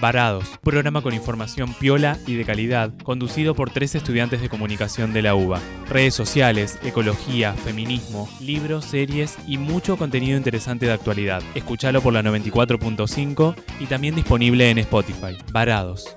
Varados, programa con información piola y de calidad, conducido por tres estudiantes de comunicación de la UBA. Redes sociales, ecología, feminismo, libros, series y mucho contenido interesante de actualidad. Escúchalo por la 94.5 y también disponible en Spotify. Varados.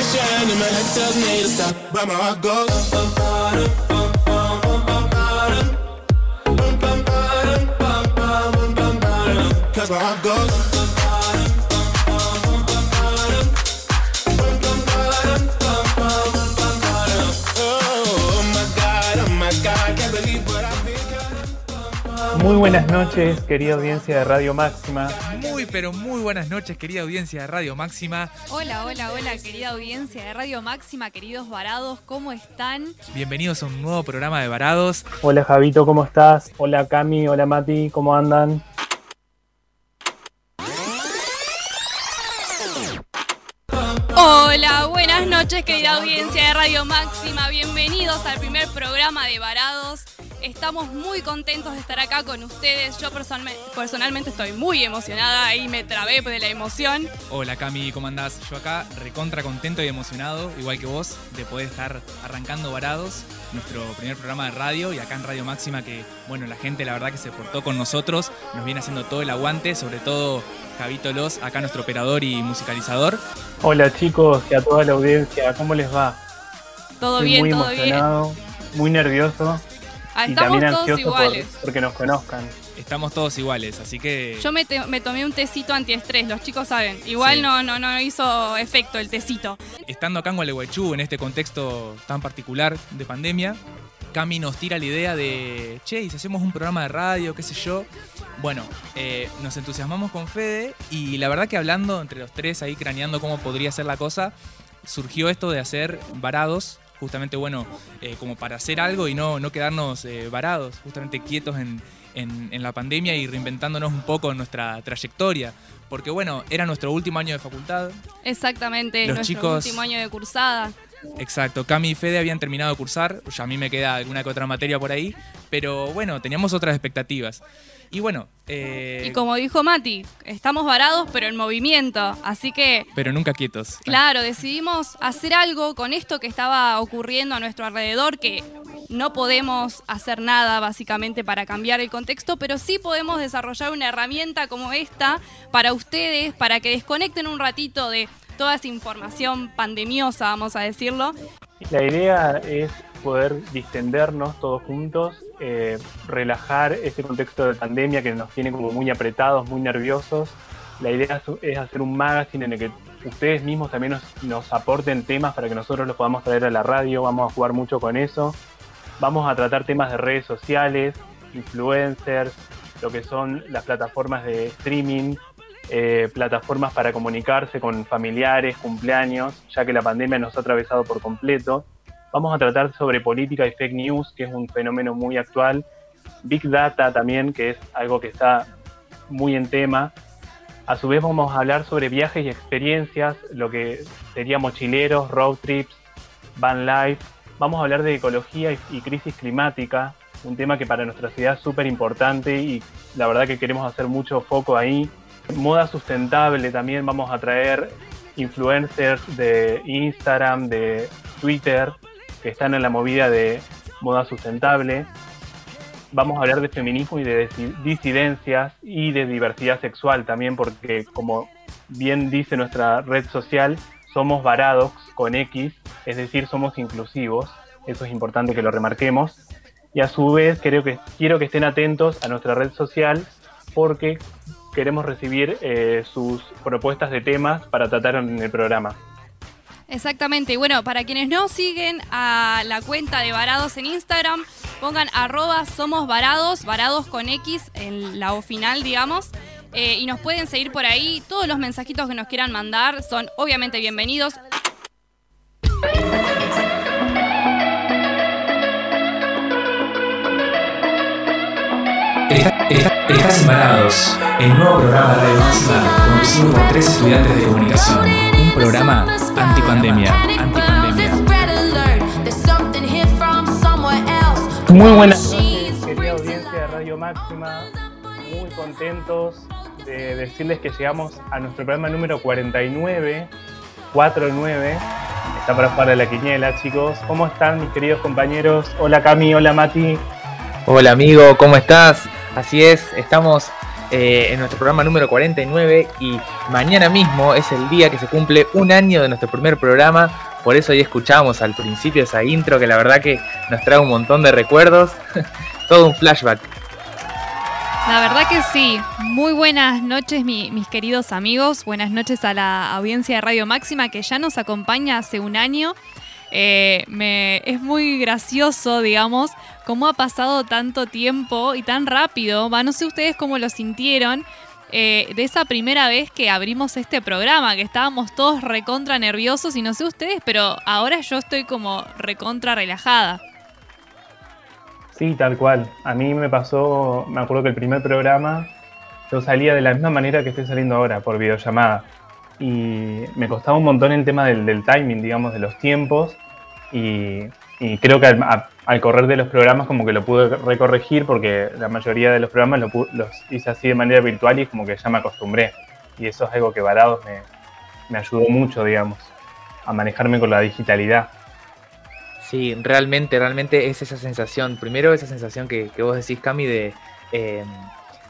But Cause my heart goes Muy buenas noches, querida audiencia de Radio Máxima. Muy, pero muy buenas noches, querida audiencia de Radio Máxima. Hola, hola, hola, querida audiencia de Radio Máxima, queridos varados, ¿cómo están? Bienvenidos a un nuevo programa de Varados. Hola, Javito, ¿cómo estás? Hola, Cami, hola, Mati, ¿cómo andan? Hola, buenas noches, querida audiencia de Radio Máxima. Bienvenidos al primer programa de Varados. Estamos muy contentos de estar acá con ustedes. Yo personalmente estoy muy emocionada y me trabé de la emoción. Hola Cami, ¿cómo andás? Yo acá recontra contento y emocionado, igual que vos, de poder estar arrancando Varados, nuestro primer programa de radio y acá en Radio Máxima que, bueno, la gente la verdad que se portó con nosotros, nos viene haciendo todo el aguante, sobre todo Javito Los, acá nuestro operador y musicalizador. Hola chicos y a toda la audiencia, ¿cómo les va? Todo bien, muy todo emocionado, Muy nervioso Ah, estamos todos iguales. porque nos conozcan. Estamos todos iguales, así que. Yo me, tomé un tecito antiestrés, los chicos saben. Igual no, no, no hizo efecto el tecito. Estando acá en Gualeguaychú, en este contexto tan particular de pandemia, Cami nos tira la idea de, che, y si hacemos un programa de radio, qué sé yo. Bueno, eh, nos entusiasmamos con Fede y la verdad que hablando entre los tres ahí, craneando cómo podría ser la cosa, surgió esto de hacer varados justamente, bueno, eh, como para hacer algo y no, no quedarnos eh, varados, justamente quietos en, la pandemia y reinventándonos un poco en nuestra trayectoria. Porque bueno, era nuestro último año de facultad. Exactamente, nuestro último año de cursada. Exacto, Cami y Fede habían terminado de cursar, ya a mí me queda alguna que otra materia por ahí, pero bueno, teníamos otras expectativas. Y bueno. Eh, y como dijo Mati, estamos varados, pero en movimiento. Así que. Pero nunca quietos. Claro, decidimos hacer algo con esto que estaba ocurriendo a nuestro alrededor, que no podemos hacer nada básicamente para cambiar el contexto, pero sí podemos desarrollar una herramienta como esta para ustedes, para que desconecten un ratito de toda esa información pandemiosa, vamos a decirlo. La idea es poder distendernos todos juntos, eh, relajar este contexto de pandemia que nos tiene como muy apretados, muy nerviosos. La idea es hacer un magazine en el que ustedes mismos también nos, aporten temas para que nosotros los podamos traer a la radio, vamos a jugar mucho con eso. Vamos a tratar temas de redes sociales, influencers, lo que son las plataformas de streaming, eh, plataformas para comunicarse con familiares, cumpleaños, ya que la pandemia nos ha atravesado por completo. Vamos a tratar sobre política y fake news, que es un fenómeno muy actual. Big Data también, que es algo que está muy en tema. A su vez vamos a hablar sobre viajes y experiencias, lo que sería mochileros, road trips, van life. Vamos a hablar de ecología y, crisis climática, un tema que para nuestra ciudad es súper importante y la verdad que queremos hacer mucho foco ahí. Moda sustentable también vamos a traer influencers de Instagram, de Twitter, que están en la movida de moda sustentable. Vamos a hablar de feminismo y de disidencias y de diversidad sexual también, porque como bien dice nuestra red social, somos varados con X, es decir, somos inclusivos. Eso es importante que lo remarquemos. Y a su vez creo que, quiero que estén atentos a nuestra red social porque queremos recibir eh, sus propuestas de temas para tratar en el programa. Exactamente. Y bueno, para quienes no siguen a la cuenta de Varados en Instagram, pongan arroba somos varados, varados con X en la O final, digamos. Eh, y nos pueden seguir por ahí. Todos los mensajitos que nos quieran mandar son obviamente bienvenidos. Estás Varados, el nuevo programa de Radio Máxima conducido por tres estudiantes de comunicación. Un programa antipandemia. Antipandemia. Muy buenas noches, querida audiencia de Radio Máxima. Muy contentos de decirles que llegamos a nuestro programa número 49, 49. Está para jugar a la quiniela, chicos. ¿Cómo están, mis queridos compañeros? Hola, Cami. Hola, Mati. Hola, amigo. ¿Cómo estás? Así es, estamos eh, en nuestro programa número 49 y mañana mismo es el día que se cumple un año de nuestro primer programa. Por eso hoy escuchamos al principio esa intro que la verdad que nos trae un montón de recuerdos. Todo un flashback. La verdad que sí. Muy buenas noches, mis queridos amigos. Buenas noches a la audiencia de Radio Máxima que ya nos acompaña hace un año. Eh, es muy gracioso, digamos, cómo ha pasado tanto tiempo y tan rápido. No sé ustedes cómo lo sintieron. Eh, de esa primera vez que abrimos este programa, que estábamos todos recontra nerviosos y no sé ustedes, pero ahora yo estoy como recontra relajada. Sí, tal cual. A mí me pasó, me acuerdo que el primer programa yo salía de la misma manera que estoy saliendo ahora, por videollamada. Y me costaba un montón el tema del timing, digamos, de los tiempos y, creo que al, correr de los programas como que lo pude recorregir porque la mayoría de los programas los hice así de manera virtual y como que ya me acostumbré. Y eso es algo que Varados me, me ayudó mucho, digamos, a manejarme con la digitalidad. Sí, realmente, realmente es esa sensación. Primero esa sensación que, vos decís, Cami, de, eh,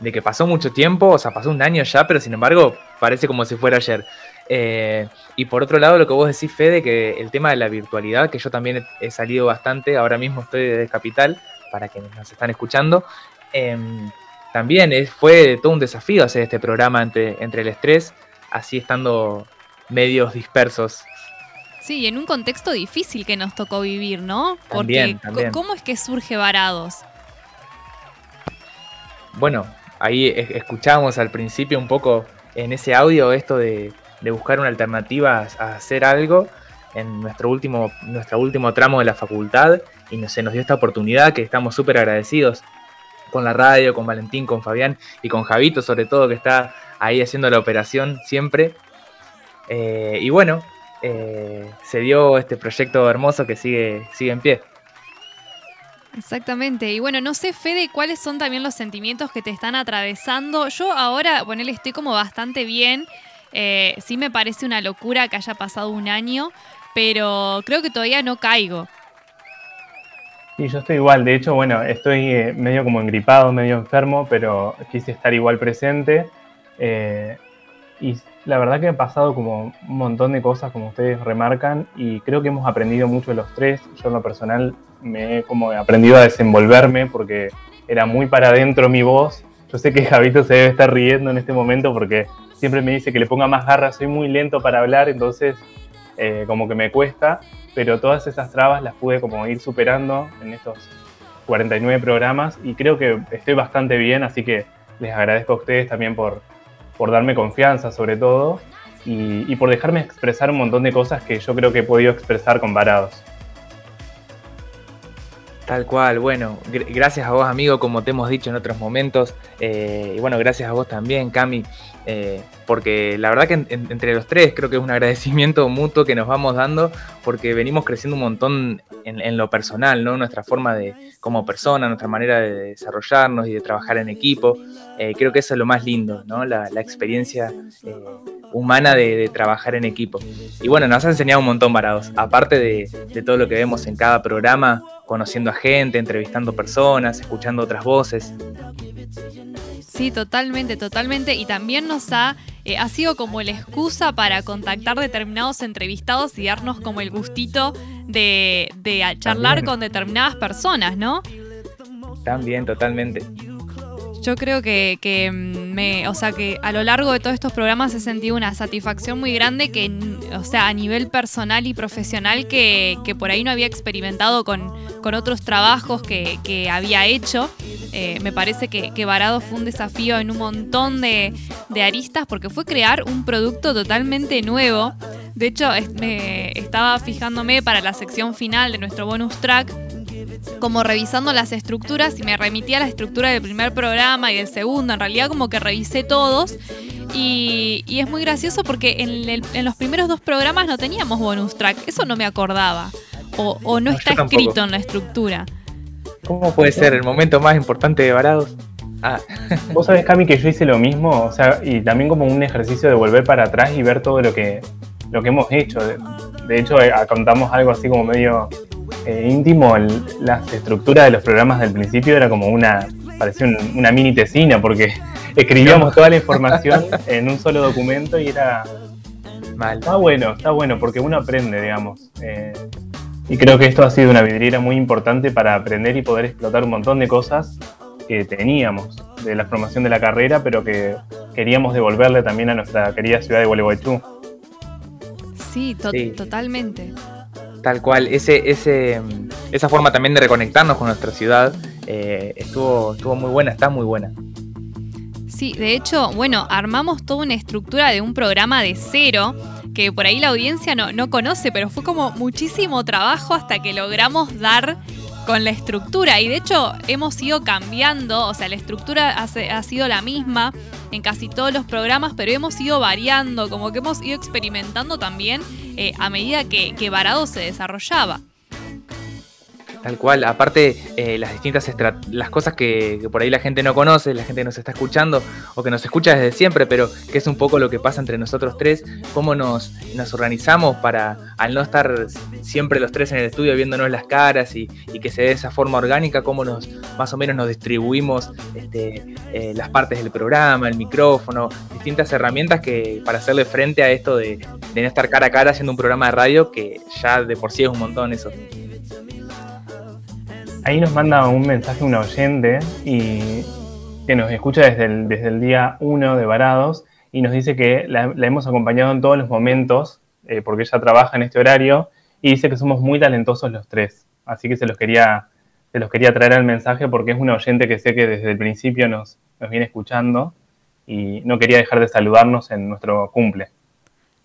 de que pasó mucho tiempo, o sea, pasó un año ya, pero sin embargo parece como si fuera ayer. Eh, y por otro lado, lo que vos decís, Fede, que el tema de la virtualidad, que yo también he, salido bastante, ahora mismo estoy desde Capital, para quienes nos están escuchando, em, también fue todo un desafío hacer este programa entre, entre el estrés, así estando medios dispersos. Sí, en un contexto difícil que nos tocó vivir, ¿no? Porque ¿cómo es que surge Varados? Bueno, ahí escuchábamos al principio un poco en ese audio esto de de buscar una alternativa a hacer algo en nuestro último, nuestro último tramo de la facultad y se nos dio esta oportunidad que estamos súper agradecidos con la radio, con Valentín, con Fabián y con Javito sobre todo que está ahí haciendo la operación siempre. Eh, y bueno, eh, se dio este proyecto hermoso que sigue, sigue en pie. Exactamente. Y bueno, no sé, Fede, cuáles son también los sentimientos que te están atravesando. Yo ahora, bueno, estoy como bastante bien. Eh, sí me parece una locura que haya pasado un año, pero creo que todavía no caigo. Sí, yo estoy igual. De hecho, bueno, estoy eh, medio como engripado, medio enfermo, pero quise estar igual presente. Eh, y la verdad que han pasado como un montón de cosas, como ustedes remarcan, y creo que hemos aprendido mucho los tres. Yo en lo personal me he como aprendido a desenvolverme porque era muy para adentro mi voz. Yo sé que Javito se debe estar riendo en este momento porque siempre me dice que le ponga más garra, soy muy lento para hablar, entonces eh, como que me cuesta, pero todas esas trabas las pude como ir superando en estos 49 programas y creo que estoy bastante bien, así que les agradezco a ustedes también por, por darme confianza sobre todo y, y por dejarme expresar un montón de cosas que yo creo que he podido expresar con Varados. Tal cual, bueno, gracias a vos amigo, como te hemos dicho en otros momentos, eh, y bueno, gracias a vos también, Cami, eh, porque la verdad que entre los tres creo que es un agradecimiento mutuo que nos vamos dando, porque venimos creciendo un montón en, lo personal. Nuestra forma de, como persona, nuestra manera de desarrollarnos y de trabajar en equipo, eh, creo que eso es lo más lindo, ¿no? La, experiencia humana de, trabajar en equipo. Y bueno, nos ha enseñado un montón, Varados, aparte de todo lo que vemos en cada programa, conociendo a gente, entrevistando personas, escuchando otras voces. Sí, totalmente, totalmente. Y también nos ha, eh, ha sido como la excusa para contactar determinados entrevistados y darnos como el gustito de, charlar con determinadas personas, ¿no? También, totalmente. Yo creo que, que, mm, me, o sea, que a lo largo de todos estos programas he sentido una satisfacción muy grande que, o sea, a nivel personal y profesional que, que por ahí no había experimentado con, con otros trabajos que, que había hecho. Eh, me parece que, que, Varado fue un desafío en un montón de, de, aristas porque fue crear un producto totalmente nuevo. De hecho, me estaba fijándome para la sección final de nuestro bonus track como revisando las estructuras y me remitía a la estructura del primer programa y del segundo. En realidad como que revisé todos y, y es muy gracioso porque en, el, en, los primeros dos programas no teníamos bonus track. Eso no me acordaba. O, o no, no, está escrito en la estructura. ¿Cómo puede ser el momento más importante de Varados? Ah. Vos sabés, Cami, que yo hice lo mismo, o sea, y también como un ejercicio de volver para atrás y ver todo lo que, lo que hemos hecho. De, hecho, eh, contamos algo así como medio eh, íntimo, el, las estructuras de los programas del principio era como una, parecía un, una mini tesina, porque escribíamos toda la información en un solo documento y era... Mal. Está bueno, está bueno, porque uno aprende, digamos. Eh, y creo que esto ha sido una vidriera muy importante para aprender y poder explotar un montón de cosas que teníamos de la formación de la carrera, pero que queríamos devolverle también a nuestra querida ciudad de Gualeguaychú. Sí, to sí, totalmente. Tal cual, ese, ese, esa forma también de reconectarnos con nuestra ciudad eh, estuvo, estuvo muy buena, está muy buena. Sí, de hecho, bueno, armamos toda una estructura de un programa de cero que por ahí la audiencia no, no conoce, pero fue como muchísimo trabajo hasta que logramos dar con la estructura. Y de hecho hemos ido cambiando, o sea, la estructura ha, ha, sido la misma en casi todos los programas, pero hemos ido variando, como que hemos ido experimentando también eh, a medida que, que Varado se desarrollaba. Tal cual, aparte eh, las distintas las cosas que, que, por ahí la gente no conoce, la gente nos está escuchando o que nos escucha desde siempre, pero que es un poco lo que pasa entre nosotros tres, cómo nos, nos organizamos para, al no estar siempre los tres en el estudio viéndonos las caras y, y que se dé esa forma orgánica, cómo nos más o menos nos distribuimos este, eh, las partes del programa, el micrófono, distintas herramientas que para hacerle frente a esto de, de no estar cara a cara haciendo un programa de radio, que ya de por sí es un montón eso. Ahí nos manda un mensaje un oyente y que nos escucha desde el, desde el día 1 de Varados y nos dice que la, la hemos acompañado en todos los momentos eh, porque ella trabaja en este horario y dice que somos muy talentosos los tres. Así que se los quería, se los quería traer al mensaje porque es un oyente que sé que desde el principio nos, nos viene escuchando y no quería dejar de saludarnos en nuestro cumple.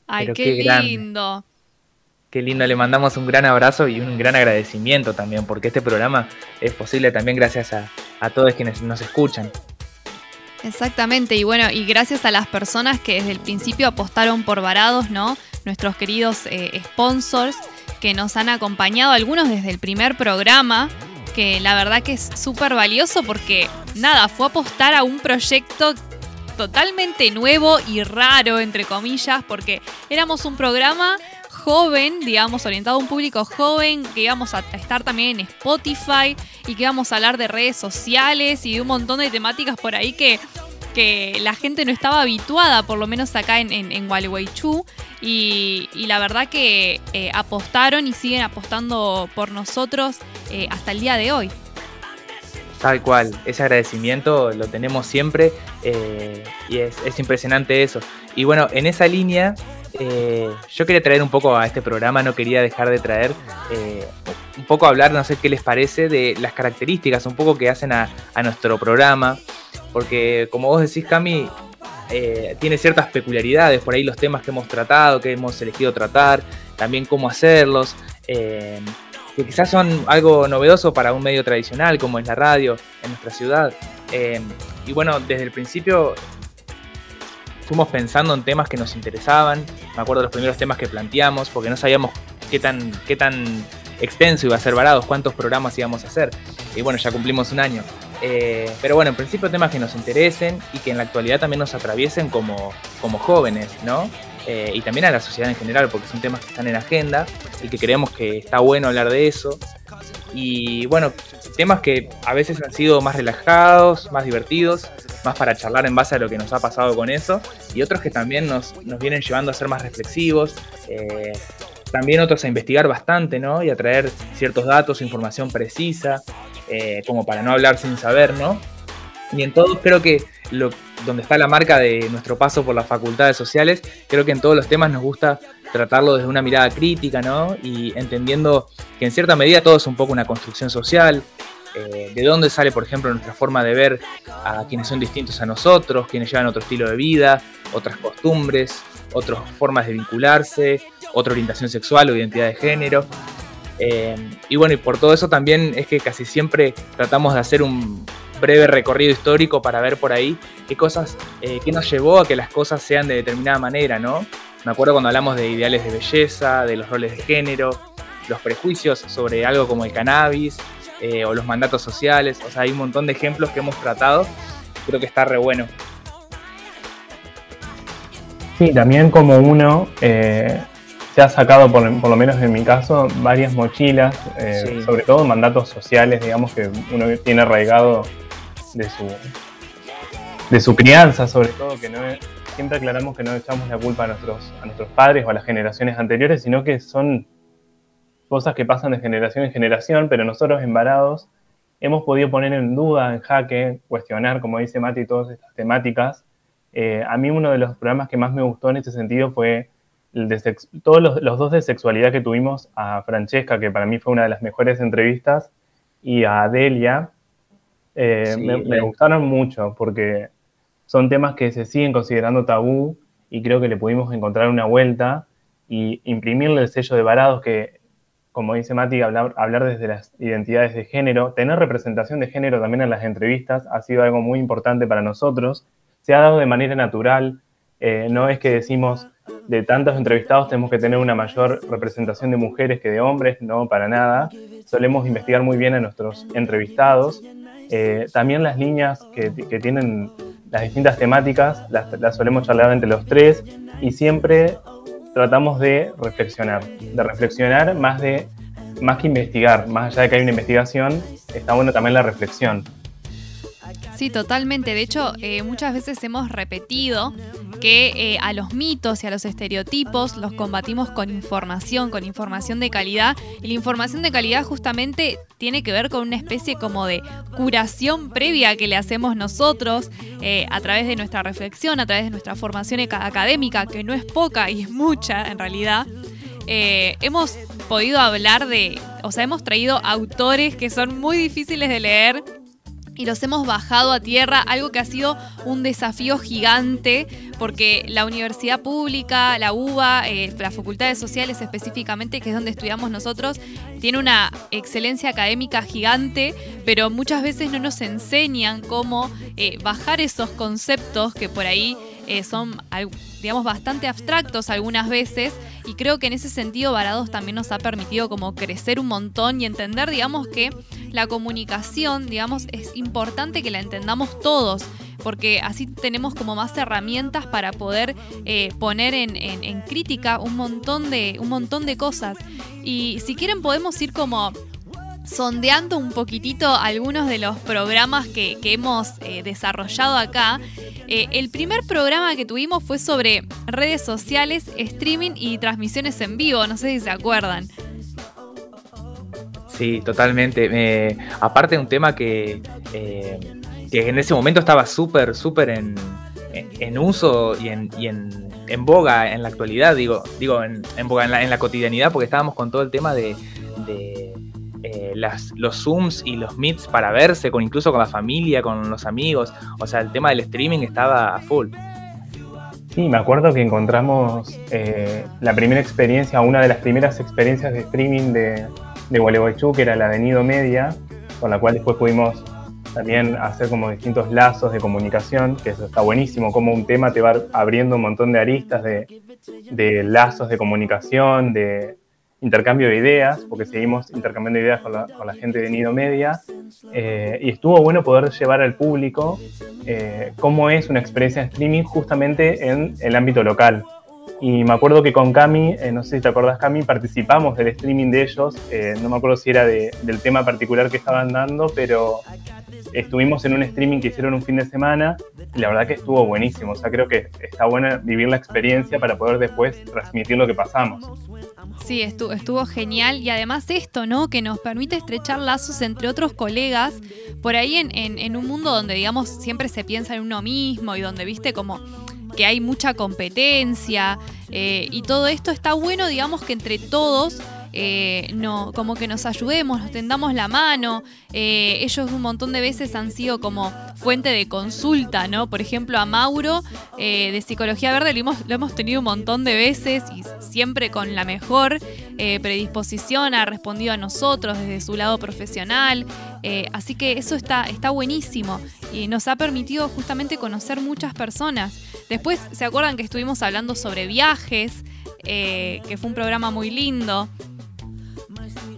Ay, Pero qué, qué lindo. Grande. Qué lindo, le mandamos un gran abrazo y un gran agradecimiento también, porque este programa es posible también gracias a, a todos quienes nos escuchan. Exactamente, y bueno, y gracias a las personas que desde el principio apostaron por Varados, ¿no? Nuestros queridos eh, sponsors que nos han acompañado, algunos desde el primer programa, que la verdad que es súper valioso porque, nada, fue apostar a un proyecto totalmente nuevo y raro, entre comillas, porque éramos un programa joven, digamos, orientado a un público joven, que íbamos a estar también en Spotify y que íbamos a hablar de redes sociales y de un montón de temáticas por ahí que, que la gente no estaba habituada, por lo menos acá en, en, en Gualeguaychú. Y, y, la verdad que eh, apostaron y siguen apostando por nosotros eh, hasta el día de hoy. Tal cual, ese agradecimiento lo tenemos siempre eh, y es, es impresionante eso. Y bueno, en esa línea eh, yo quería traer un poco a este programa, no quería dejar de traer eh, un poco hablar, no sé qué les parece, de las características un poco que hacen a, nuestro programa, porque como vos decís, Cami, eh, tiene ciertas peculiaridades, por ahí los temas que hemos tratado, que hemos elegido tratar, también cómo hacerlos, que quizás son algo novedoso para un medio tradicional como es la radio en nuestra ciudad. Y bueno, desde el principio fuimos pensando en temas que nos interesaban. Me acuerdo de los primeros temas que planteamos, porque no sabíamos qué tan, qué tan extenso iba a ser Varados, cuántos programas íbamos a hacer. Y bueno, ya cumplimos un año. Eh, pero bueno, en principio temas que nos interesen y que en la actualidad también nos atraviesen como, como jóvenes, ¿no? Eh, y también a la sociedad en general, porque son temas que están en agenda y que creemos que está bueno hablar de eso. Y bueno, temas que a veces han sido más relajados, más divertidos, más para charlar en base a lo que nos ha pasado con eso, y otros que también nos, nos vienen llevando a ser más reflexivos, eh, también otros a investigar bastante, ¿no? Y a traer ciertos datos, información precisa, eh, como para no hablar sin saber, ¿no? Y en todos creo que lo, donde está la marca de nuestro paso por las facultades sociales, creo que en todos los temas nos gusta tratarlo desde una mirada crítica, ¿no? Y entendiendo que en cierta medida todo es un poco una construcción social, eh, de dónde sale, por ejemplo, nuestra forma de ver a quienes son distintos a nosotros, quienes llevan otro estilo de vida, otras costumbres, otras formas de vincularse, otra orientación sexual o identidad de género. Eh, y bueno, y por todo eso también es que casi siempre tratamos de hacer un breve recorrido histórico para ver por ahí qué cosas, eh, qué nos llevó a que las cosas sean de determinada manera, ¿no? Me acuerdo cuando hablamos de ideales de belleza, de los roles de género, los prejuicios sobre algo como el cannabis, eh, o los mandatos sociales. O sea, hay un montón de ejemplos que hemos tratado. Creo que está re bueno. Sí, también como uno eh, se ha sacado, por, lo menos en mi caso, varias mochilas, eh, sobre todo mandatos sociales, digamos, que uno tiene arraigado de su, de su crianza, sobre todo, que no siempre aclaramos que no echamos la culpa a nuestros, a nuestros padres o a las generaciones anteriores, sino que son cosas que pasan de generación en generación, pero nosotros embarados hemos podido poner en duda, en jaque, cuestionar, como dice Mati, todas estas temáticas. Eh, a mí uno de los programas que más me gustó en este sentido fue todos los, dos de sexualidad que tuvimos a Francesca, que para mí fue una de las mejores entrevistas, y a Adelia. Eh, me, gustaron mucho porque son temas que se siguen considerando tabú y creo que le pudimos encontrar una vuelta y imprimirle el sello de varados que como dice Mati, hablar, hablar desde las identidades de género, tener representación de género también en las entrevistas ha sido algo muy importante para nosotros. Se ha dado de manera natural, eh, no es que decimos de tantos entrevistados tenemos que tener una mayor representación de mujeres que de hombres, no, para nada. Solemos investigar muy bien a nuestros entrevistados. Eh, también las líneas que, tienen las distintas temáticas las, solemos charlar entre los tres y siempre tratamos de reflexionar, de reflexionar más de más que investigar, más allá de que hay una investigación, está bueno también la reflexión. Sí, totalmente. De hecho, eh, muchas veces hemos repetido que eh, a los mitos y a los estereotipos los combatimos con información, con información de calidad. Y la información de calidad justamente tiene que ver con una especie como de curación previa que le hacemos nosotros eh, a través de nuestra reflexión, a través de nuestra formación académica, que no es poca y es mucha en realidad. hemos podido hablar de, o sea, hemos traído autores que son muy difíciles de leer y los hemos bajado a tierra, algo que ha sido un desafío gigante porque la universidad pública, la UBA, eh, las facultades sociales específicamente, que es donde estudiamos nosotros, tiene una excelencia académica gigante, pero muchas veces no nos enseñan cómo eh, bajar esos conceptos que por ahí eh, son, digamos, bastante abstractos algunas veces y creo que en ese sentido Varados también nos ha permitido como crecer un montón y entender, digamos, que la comunicación, digamos, es importante que la entendamos todos porque así tenemos como más herramientas para poder eh, poner en, crítica un montón, de, un montón de cosas. Y si quieren podemos ir como sondeando un poquitito algunos de los programas que, hemos eh, desarrollado acá. Eh, el primer programa que tuvimos fue sobre redes sociales, streaming y transmisiones en vivo, no sé si se acuerdan. Sí, totalmente. aparte de un tema que, eh, que en ese momento estaba súper, súper en, uso y, en, en, boga en la actualidad, digo, digo en, boga en la, cotidianidad, porque estábamos con todo el tema de eh, los Zooms y los Meets para verse, con, incluso con la familia, con los amigos. O sea, el tema del streaming estaba a full. Sí, me acuerdo que encontramos eh, la primera experiencia, una de las primeras experiencias de streaming de, de Gualeguaychú, que era la de Media, con la cual después pudimos también hacer como distintos lazos de comunicación, que eso está buenísimo, como un tema te va abriendo un montón de aristas de, de lazos de comunicación, de, intercambio de ideas, porque seguimos intercambiando ideas con la, gente de Nido Media, eh, y estuvo bueno poder llevar al público eh, cómo es una experiencia de streaming justamente en el ámbito local. Y me acuerdo que con Cami, eh, no sé si te acordás Cami, participamos del streaming de ellos, no me acuerdo si era del tema particular que estaban dando, pero estuvimos en un streaming que hicieron un fin de semana y la verdad que estuvo buenísimo. O sea, creo que está bueno vivir la experiencia para poder después transmitir lo que pasamos. Sí, estuvo, estuvo genial y además esto, ¿no? Que nos permite estrechar lazos entre otros colegas por ahí en, en un mundo donde, digamos, siempre se piensa en uno mismo y donde, viste, como que hay mucha competencia eh, y todo esto está bueno, digamos que entre todos eh, no, como que nos ayudemos, nos tendamos la mano. Eh, ellos un montón de veces han sido como fuente de consulta, ¿no? Por ejemplo, a Mauro eh, de Psicología Verde lo hemos, tenido un montón de veces y siempre con la mejor predisposición, ha respondido a nosotros desde su lado profesional. así que eso está, está buenísimo y nos ha permitido justamente conocer muchas personas. Después, ¿se acuerdan que estuvimos hablando sobre viajes? que fue un programa muy lindo.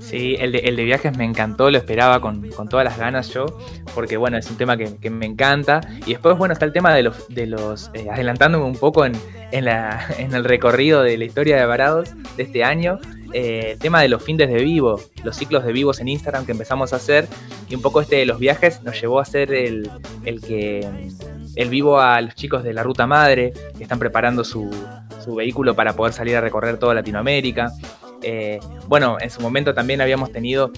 Sí, el de, el de, viajes me encantó, lo esperaba con, todas las ganas yo, porque bueno, es un tema que, me encanta. Y después, bueno, está el tema de los, de los eh, adelantándome un poco en, la, en, el recorrido de la historia de Varados de este año, eh, el tema de los fines de vivo, los ciclos de vivos en Instagram que empezamos a hacer, y un poco este de los viajes nos llevó a hacer el, el que el vivo a los chicos de la Ruta Madre, que están preparando su, su vehículo para poder salir a recorrer toda Latinoamérica. Eh, bueno, en su momento también habíamos tenido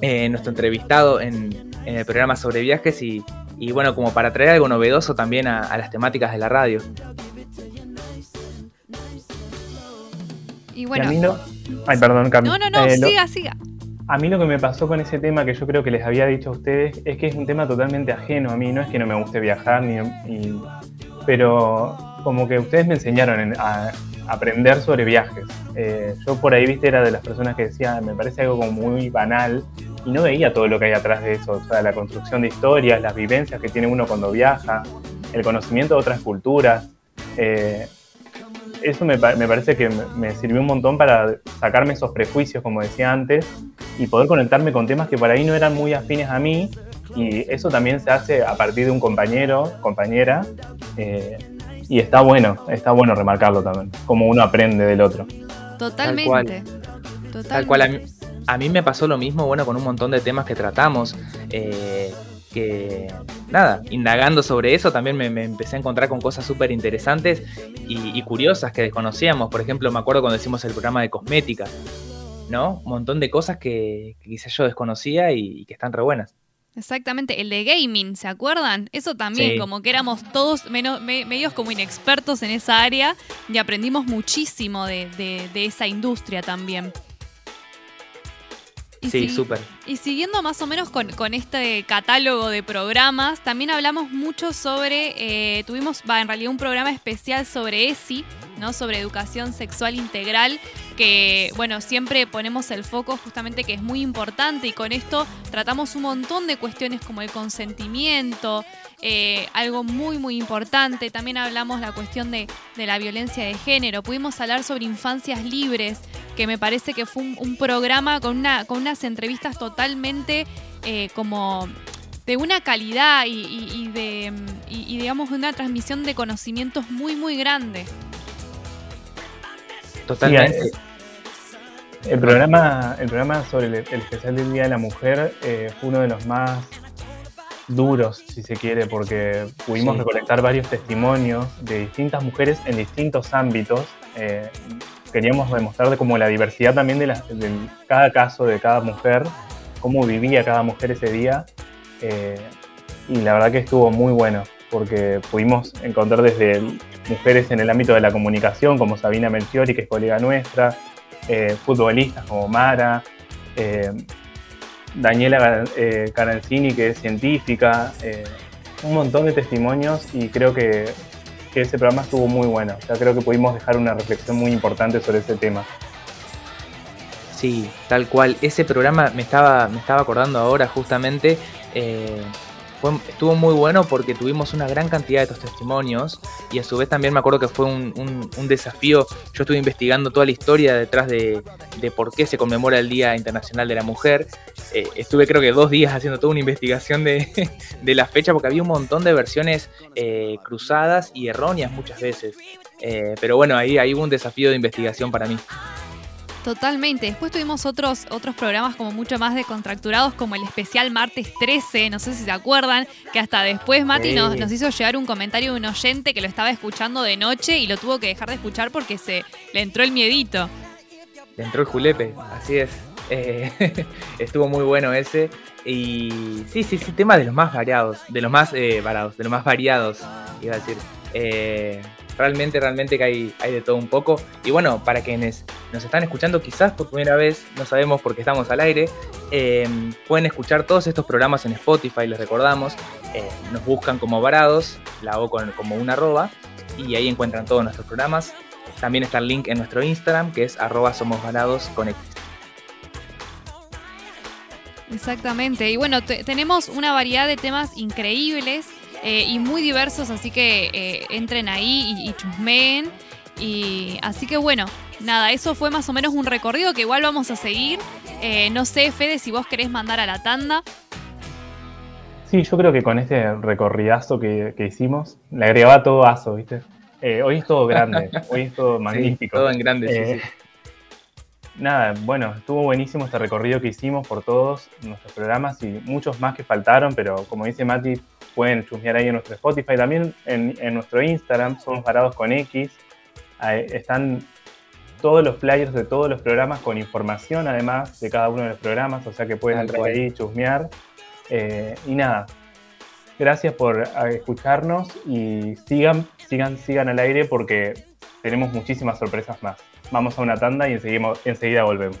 eh, nuestro entrevistado en, el programa sobre viajes y, bueno, como para traer algo novedoso también a, las temáticas de la radio. Y bueno. Ay, perdón, No, no, no, eh, siga, siga. A mí lo que me pasó con ese tema, que yo creo que les había dicho a ustedes, es que es un tema totalmente ajeno a mí. No es que no me guste viajar, ni, pero como que ustedes me enseñaron a, aprender sobre viajes. Eh, yo por ahí, viste, era de las personas que decía, me parece algo como muy banal y no veía todo lo que hay atrás de eso, o sea, la construcción de historias, las vivencias que tiene uno cuando viaja, el conocimiento de otras culturas. Eh, eso me, parece que me sirvió un montón para sacarme esos prejuicios, como decía antes, y poder conectarme con temas que por ahí no eran muy afines a mí. Y eso también se hace a partir de un compañero, compañera, eh, y está bueno, está bueno remarcarlo también, como uno aprende del otro. Totalmente. Tal cual. A, mí, me pasó lo mismo, bueno, con un montón de temas que tratamos. Eh, que nada, indagando sobre eso también me, empecé a encontrar con cosas súper interesantes y, curiosas que desconocíamos. Por ejemplo, me acuerdo cuando hicimos el programa de cosmética, ¿no? Un montón de cosas que, quizás yo desconocía y, y, que están re buenas. Exactamente, el de gaming, ¿se acuerdan? Eso también, como que éramos todos menos, medios como inexpertos en esa área y aprendimos muchísimo de, esa industria también. sí, súper. Y siguiendo más o menos con, este catálogo de programas, también hablamos mucho sobre, eh, tuvimos, va, en realidad un programa especial sobre ESI, ¿no? Sobre educación sexual integral, que, bueno, siempre ponemos el foco justamente que es muy importante y con esto tratamos un montón de cuestiones como el consentimiento, eh, algo muy, muy importante. También hablamos la cuestión de, la violencia de género. Pudimos hablar sobre infancias libres, que me parece que fue un, programa con, una, con unas entrevistas totalmente eh, como de una calidad y, de, y, digamos, una transmisión de conocimientos muy, muy grande. Totalmente. El, programa, el programa sobre el, especial del Día de la Mujer eh, fue uno de los más duros, si se quiere, porque pudimos recolectar varios testimonios de distintas mujeres en distintos ámbitos. Eh, queríamos demostrar de cómo la diversidad también de, cada caso, de cada mujer, cómo vivía cada mujer ese día. Eh, y la verdad que estuvo muy bueno, porque pudimos encontrar desde mujeres en el ámbito de la comunicación, como Sabina Melchiori, que es colega nuestra, eh, futbolistas como Mara, eh, Daniela eh, que es científica, un montón de testimonios y creo que, ese programa estuvo muy bueno. O creo que pudimos dejar una reflexión muy importante sobre ese tema. Sí, tal cual. Ese programa me estaba, me estaba acordando ahora justamente estuvo muy bueno porque tuvimos una gran cantidad de estos testimonios y a su vez también me acuerdo que fue un, desafío. Yo estuve investigando toda la historia detrás de, por qué se conmemora el Día Internacional de la Mujer. Eh, estuve creo que dos días haciendo toda una investigación de, la fecha porque había un montón de versiones eh, cruzadas y erróneas muchas veces. Eh, pero bueno, ahí, ahí hubo un desafío de investigación para mí. Totalmente. Después tuvimos otros, otros programas como mucho más descontracturados, como el especial martes 13, no sé si se acuerdan, que hasta después Mati nos, nos, hizo llegar un comentario de un oyente que lo estaba escuchando de noche y lo tuvo que dejar de escuchar porque se le entró el miedito. Le entró el julepe, así es. Eh, estuvo muy bueno ese. Y sí, sí, sí, tema de los más variados, de los más eh, variados, de los más variados, iba a decir. Eh, realmente, realmente que hay, hay de todo un poco. Y bueno, para quienes nos están escuchando quizás por primera vez, no sabemos por qué estamos al aire, eh, pueden escuchar todos estos programas en Spotify, les recordamos. Eh, nos buscan como Varados, la O con, como una arroba, y ahí encuentran todos nuestros programas. También está el link en nuestro Instagram, que es arroba somos varados con X. Exactamente. Y bueno, tenemos una variedad de temas increíbles eh, y muy diversos, así que eh, entren ahí y, y, chusmeen. Y así que bueno, nada, eso fue más o menos un recorrido que igual vamos a seguir. Eh, no sé, Fede, si vos querés mandar a la tanda. Sí, yo creo que con este recorridazo que, que hicimos, le agregaba todo aso, ¿viste? hoy es todo grande, hoy es todo magnífico. todo en grande, sí, sí nada, bueno, estuvo buenísimo este recorrido que hicimos por todos nuestros programas y muchos más que faltaron, pero como dice Mati, pueden chusmear ahí en nuestro Spotify, también en, en nuestro Instagram, somos parados con X, ahí están todos los flyers de todos los programas con información además de cada uno de los programas, o sea que pueden entrar ahí y chusmear. Eh, y nada, gracias por escucharnos y sigan, sigan, sigan al aire porque tenemos muchísimas sorpresas más. Vamos a una tanda y enseguida, volvemos.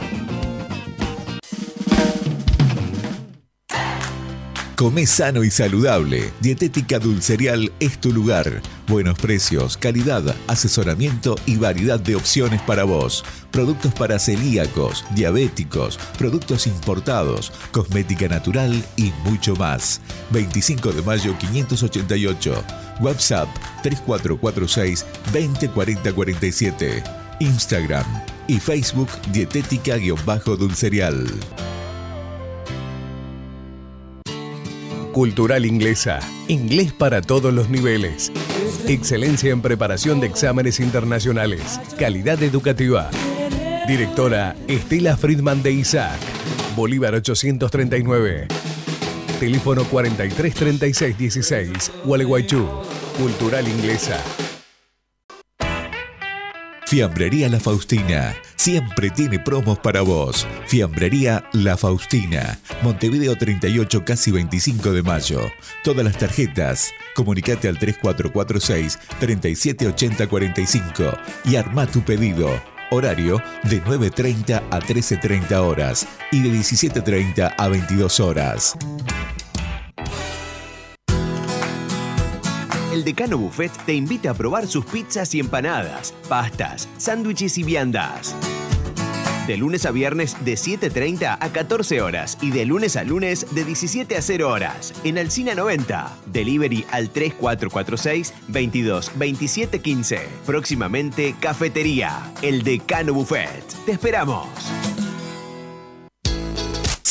Come sano y saludable. Dietética Dulcerial es tu lugar. Buenos precios, calidad, asesoramiento y variedad de opciones para vos. Productos para celíacos, diabéticos, productos importados, cosmética natural y mucho más. 25 de mayo 588. WhatsApp 3446 204047. Instagram y Facebook Dietética-Dulcerial. Cultural Inglesa. Inglés para todos los niveles. Excelencia en preparación de exámenes internacionales. Calidad educativa. Directora Estela Friedman de Isaac. Bolívar 839. Teléfono 433616. Gualeguaychú. Cultural Inglesa. Fiambrería La Faustina. Siempre tiene promos para vos. Fiambrería La Faustina. Montevideo 38, casi 25 de mayo. Todas las tarjetas. Comunicate al 3446 378045 y arma tu pedido. Horario de 9.30 a 13.30 horas y de 17.30 a 22 horas. El Decano Buffet te invita a probar sus pizzas y empanadas, pastas, sándwiches y viandas. De lunes a viernes de 7.30 a 14 horas y de lunes a lunes de 17 a 0 horas en Alcina 90. Delivery al 3446 22 27 15. Próximamente Cafetería, el Decano Buffet. Te esperamos.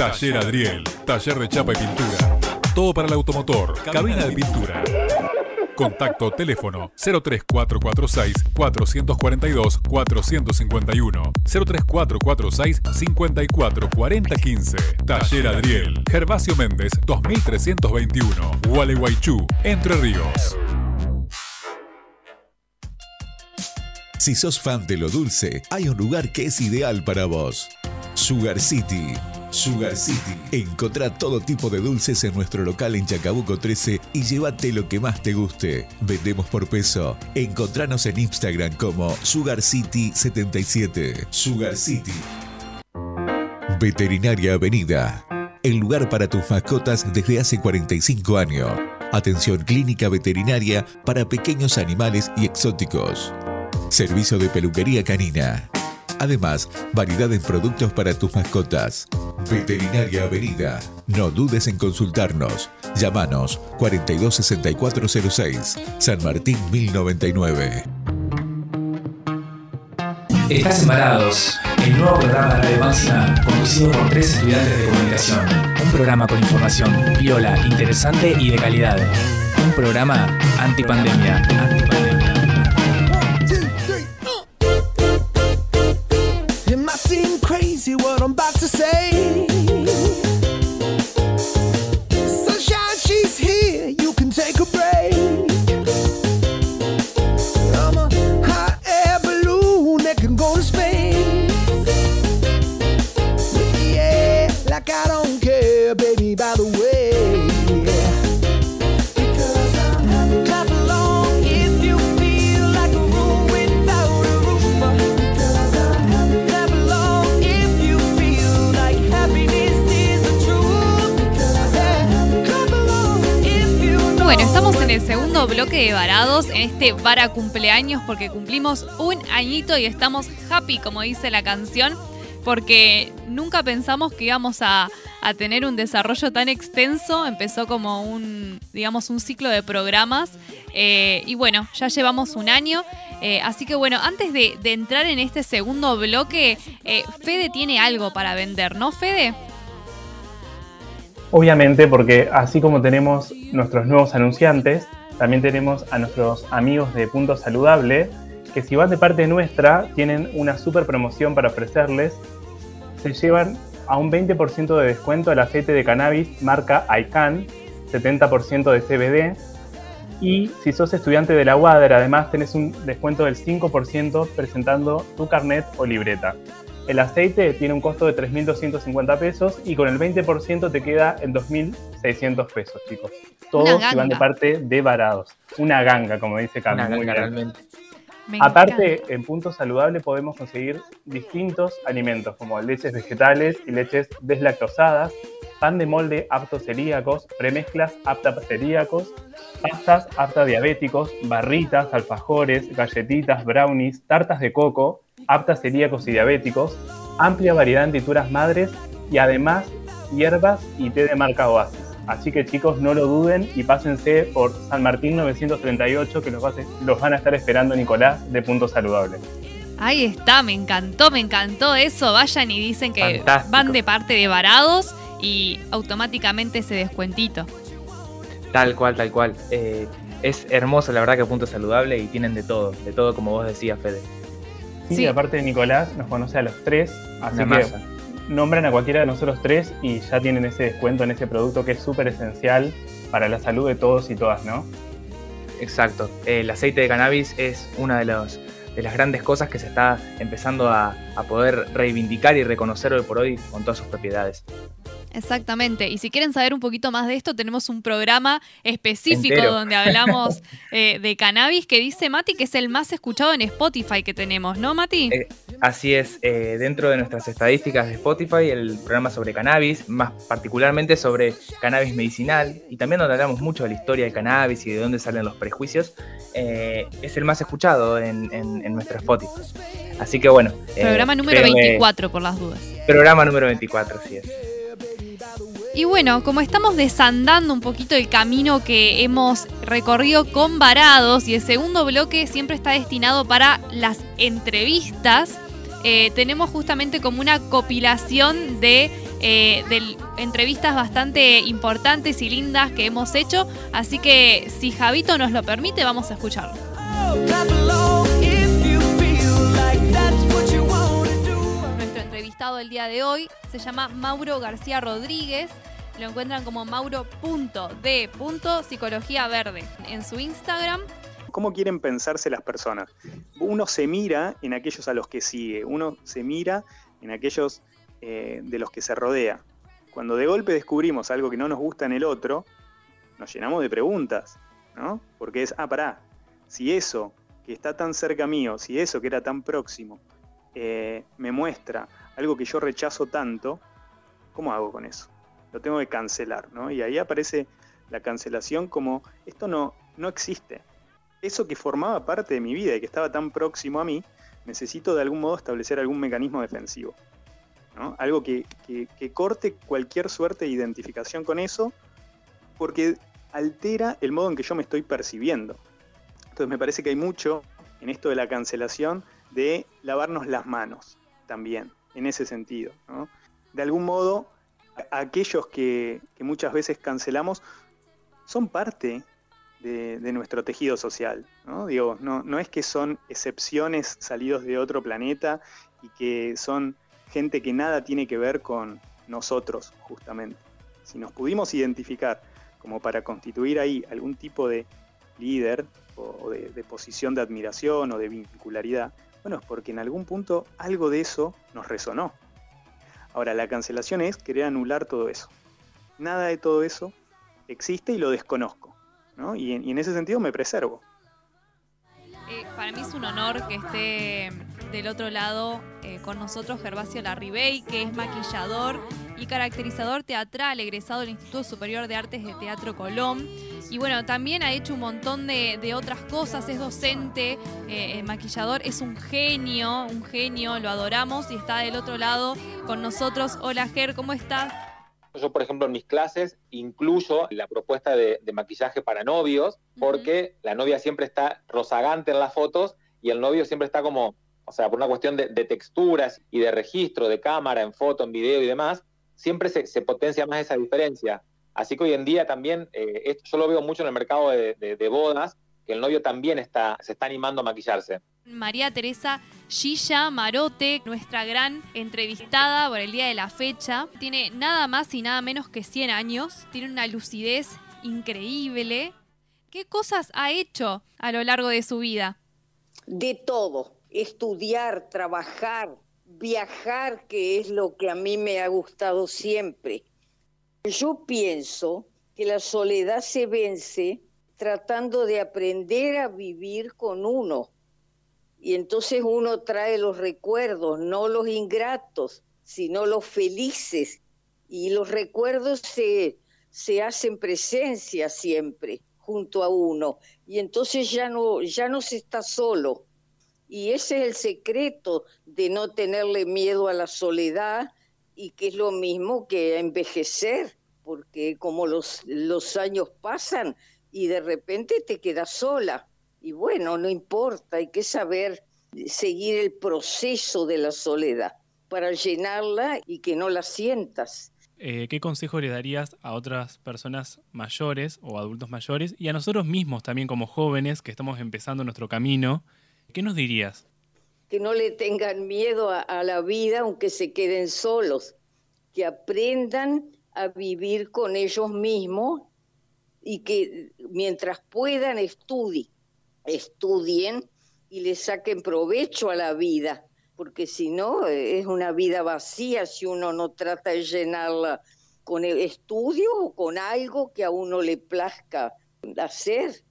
Taller Adriel, taller de chapa y pintura. Todo para el automotor, cabina de pintura. Contacto teléfono 03446 442 451 03446 544015 Taller Adriel Gervasio Méndez 2321 Gualeguaychú Entre Ríos Si sos fan de lo dulce, hay un lugar que es ideal para vos. Sugar City. Sugar City. Encontrá todo tipo de dulces en nuestro local en Chacabuco 13 y llévate lo que más te guste. Vendemos por peso. Encontranos en Instagram como Sugar City 77. Sugar City. Veterinaria Avenida. El lugar para tus mascotas desde hace 45 años. Atención clínica veterinaria para pequeños animales y exóticos. Servicio de peluquería canina. Además, variedad en productos para tus mascotas. Veterinaria Avenida. No dudes en consultarnos. Llámanos 426406, San Martín 1099. Estás embarados, el nuevo programa de Radio conducido por tres estudiantes de comunicación. Un programa con información viola, interesante y de calidad. Un programa antipandemia. Seem crazy what I'm about to say. Bloque de Varados, en este Vara cumpleaños, porque cumplimos un añito y estamos happy, como dice la canción, porque nunca pensamos que íbamos a, a tener un desarrollo tan extenso. Empezó como un, digamos, un ciclo de programas. eh, y bueno, ya llevamos un año. eh, así que bueno, antes de, de entrar en este segundo bloque, eh, Fede tiene algo para vender, ¿no, Fede? Obviamente, porque así como tenemos nuestros nuevos anunciantes, también tenemos a nuestros amigos de Punto Saludable, que si van de parte nuestra, tienen una super promoción para ofrecerles. Se llevan a un 20% de descuento el aceite de cannabis marca ICANN, 70% de CBD. Y si sos estudiante de la UADER, además tenés un descuento del 5% presentando tu carnet o libreta. El aceite tiene un costo de 3.250 pesos y con el 20% te queda en 2.600 pesos, chicos. Todos van de parte de varados. Una ganga, como dice Cami. Una muy ganga bien. realmente. Me Aparte, encanta. en Punto Saludable podemos conseguir distintos alimentos como leches vegetales y leches deslactosadas, pan de molde aptos celíacos, premezclas aptas celíacos, pastas aptas diabéticos, barritas, alfajores, galletitas, brownies, tartas de coco, aptas celíacos y diabéticos, amplia variedad en tinturas madres y además hierbas y té de marca Oasis. Así que chicos, no lo duden y pásense por San Martín 938 que los, va a- los van a estar esperando Nicolás de Punto Saludable. Ahí está, me encantó, me encantó eso. Vayan y dicen que Fantástico. van de parte de Varados y automáticamente ese descuentito. Tal cual, tal cual. Eh, es hermoso, la verdad, que punto saludable y tienen de todo, de todo como vos decías, Fede. Sí, aparte de Nicolás nos conoce a los tres, así Una que masa. nombran a cualquiera de nosotros tres y ya tienen ese descuento en ese producto que es súper esencial para la salud de todos y todas, ¿no? Exacto. El aceite de cannabis es una de, los, de las grandes cosas que se está empezando a, a poder reivindicar y reconocer hoy por hoy con todas sus propiedades. Exactamente. Y si quieren saber un poquito más de esto, tenemos un programa específico Entero. donde hablamos eh, de cannabis que dice Mati que es el más escuchado en Spotify que tenemos, ¿no, Mati? Eh, Así es, eh, dentro de nuestras estadísticas de Spotify, el programa sobre cannabis, más particularmente sobre cannabis medicinal, y también donde hablamos mucho de la historia del cannabis y de dónde salen los prejuicios, eh, es el más escuchado en, en- en nuestro Spotify. Así que bueno. eh, programa número creo que- 24 por las dudas. Programa número 24, así es. Y bueno, como estamos desandando un poquito el camino que hemos recorrido con Varados y el segundo bloque siempre está destinado para las entrevistas, eh, tenemos justamente como una compilación de eh, de entrevistas bastante importantes y lindas que hemos hecho. Así que si Javito nos lo permite, vamos a escucharlo. El día de hoy se llama Mauro García Rodríguez. Lo encuentran como mauro.d.psicología verde en su Instagram. ¿Cómo quieren pensarse las personas? Uno se mira en aquellos a los que sigue, uno se mira en aquellos eh, de los que se rodea. Cuando de golpe descubrimos algo que no nos gusta en el otro, nos llenamos de preguntas, ¿no? Porque es, ah, pará, si eso que está tan cerca mío, si eso que era tan próximo, eh, me muestra algo que yo rechazo tanto, ¿cómo hago con eso? Lo tengo que cancelar, ¿no? Y ahí aparece la cancelación como, esto no, no existe. Eso que formaba parte de mi vida y que estaba tan próximo a mí, necesito de algún modo establecer algún mecanismo defensivo. ¿no? Algo que, que- que corte cualquier suerte de identificación con eso, porque altera el modo en que yo me estoy percibiendo. Entonces me parece que hay mucho en esto de la cancelación de lavarnos las manos también, en ese sentido. ¿no? De algún modo, aquellos que, muchas veces cancelamos son parte de, nuestro tejido social. ¿no? Digo, no, es que son excepciones salidos de otro planeta y que son gente que nada tiene que ver con nosotros, justamente. Si nos pudimos identificar como para constituir ahí algún tipo de líder o de posición de admiración o de vincularidad, bueno, es porque en algún punto algo de eso nos resonó. Ahora, la cancelación es querer anular todo eso. Nada de todo eso existe y lo desconozco. ¿no? Y, en, ese sentido me preservo. Eh, para mí es un honor que esté del otro lado eh, con nosotros Gervasio Larribey, que es maquillador y caracterizador teatral, egresado del Instituto Superior de Artes de Teatro Colón. Y bueno, también ha hecho un montón de, de otras cosas, es docente, eh, maquillador, es un genio, un genio, lo adoramos y está del otro lado con nosotros. Hola Ger, ¿cómo estás? Yo, por ejemplo, en mis clases incluyo la propuesta de, de maquillaje para novios, porque la novia siempre está rozagante en las fotos y el novio siempre está como, o sea, por una cuestión de, de texturas y de registro de cámara, en foto, en video y demás, siempre se, se potencia más esa diferencia. Así que hoy en día también, eh, esto yo lo veo mucho en el mercado de, de- de bodas, que el novio también está, se está animando a maquillarse. María Teresa Gilla Marote, nuestra gran entrevistada por el día de la fecha. Tiene nada más y nada menos que 100 años, tiene una lucidez increíble. ¿Qué cosas ha hecho a lo largo de su vida? de todo, estudiar, trabajar, viajar, que es lo que a mí me ha gustado siempre. Yo pienso que la soledad se vence tratando de aprender a vivir con uno. Y entonces uno trae los recuerdos, no los ingratos, sino los felices. Y los recuerdos se, se hacen presencia siempre junto a uno. Y entonces ya no, ya no se está solo. Y ese es el secreto de no tenerle miedo a la soledad y que es lo mismo que envejecer, porque como los, los años pasan y de repente te quedas sola. Y bueno, no importa, hay que saber seguir el proceso de la soledad para llenarla y que no la sientas. Eh, ¿Qué consejo le darías a otras personas mayores o adultos mayores y a nosotros mismos también como jóvenes que estamos empezando nuestro camino? ¿Qué nos dirías? que no le tengan miedo a, la vida aunque se queden solos, que aprendan a vivir con ellos mismos y que mientras puedan estudien, estudien y le saquen provecho a la vida, porque si no es una vida vacía si uno no trata de llenarla con el estudio o con algo que a uno le plazca hacer.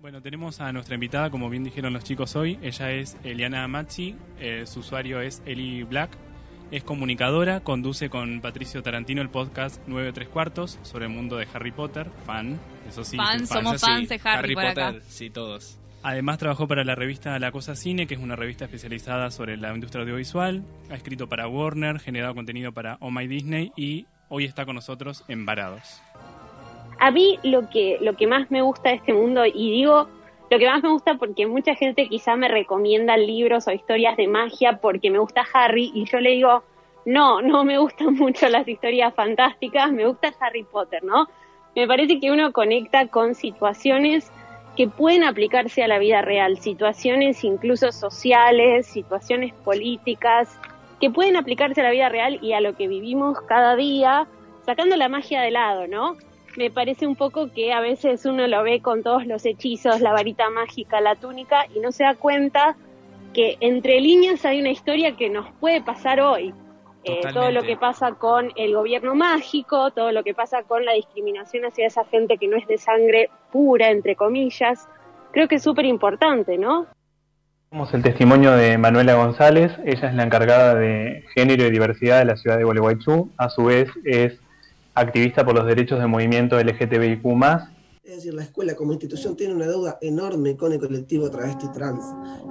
Bueno, tenemos a nuestra invitada, como bien dijeron los chicos hoy. Ella es Eliana Machi, eh, su usuario es Eli Black. Es comunicadora, conduce con Patricio Tarantino el podcast 9 3 cuartos sobre el mundo de Harry Potter. Fan, eso sí. Fan, fan. somos fans de Harry, por acá. sí, todos. Además trabajó para la revista La Cosa Cine, que es una revista especializada sobre la industria audiovisual. Ha escrito para Warner, generado contenido para Oh My Disney y hoy está con nosotros en Varados. A mí lo que, lo que más me gusta de este mundo, y digo lo que más me gusta porque mucha gente quizá me recomienda libros o historias de magia porque me gusta Harry, y yo le digo, no, no me gustan mucho las historias fantásticas, me gusta Harry Potter, ¿no? Me parece que uno conecta con situaciones que pueden aplicarse a la vida real, situaciones incluso sociales, situaciones políticas, que pueden aplicarse a la vida real y a lo que vivimos cada día, sacando la magia de lado, ¿no? Me parece un poco que a veces uno lo ve con todos los hechizos, la varita mágica, la túnica, y no se da cuenta que entre líneas hay una historia que nos puede pasar hoy. Eh, todo lo que pasa con el gobierno mágico, todo lo que pasa con la discriminación hacia esa gente que no es de sangre pura, entre comillas, creo que es súper importante, ¿no? Tenemos el testimonio de Manuela González, ella es la encargada de género y diversidad de la ciudad de Gualeguaychú, a su vez es activista por los derechos del movimiento LGTBIQ+, Es decir, la escuela como institución tiene una deuda enorme con el colectivo travesti trans.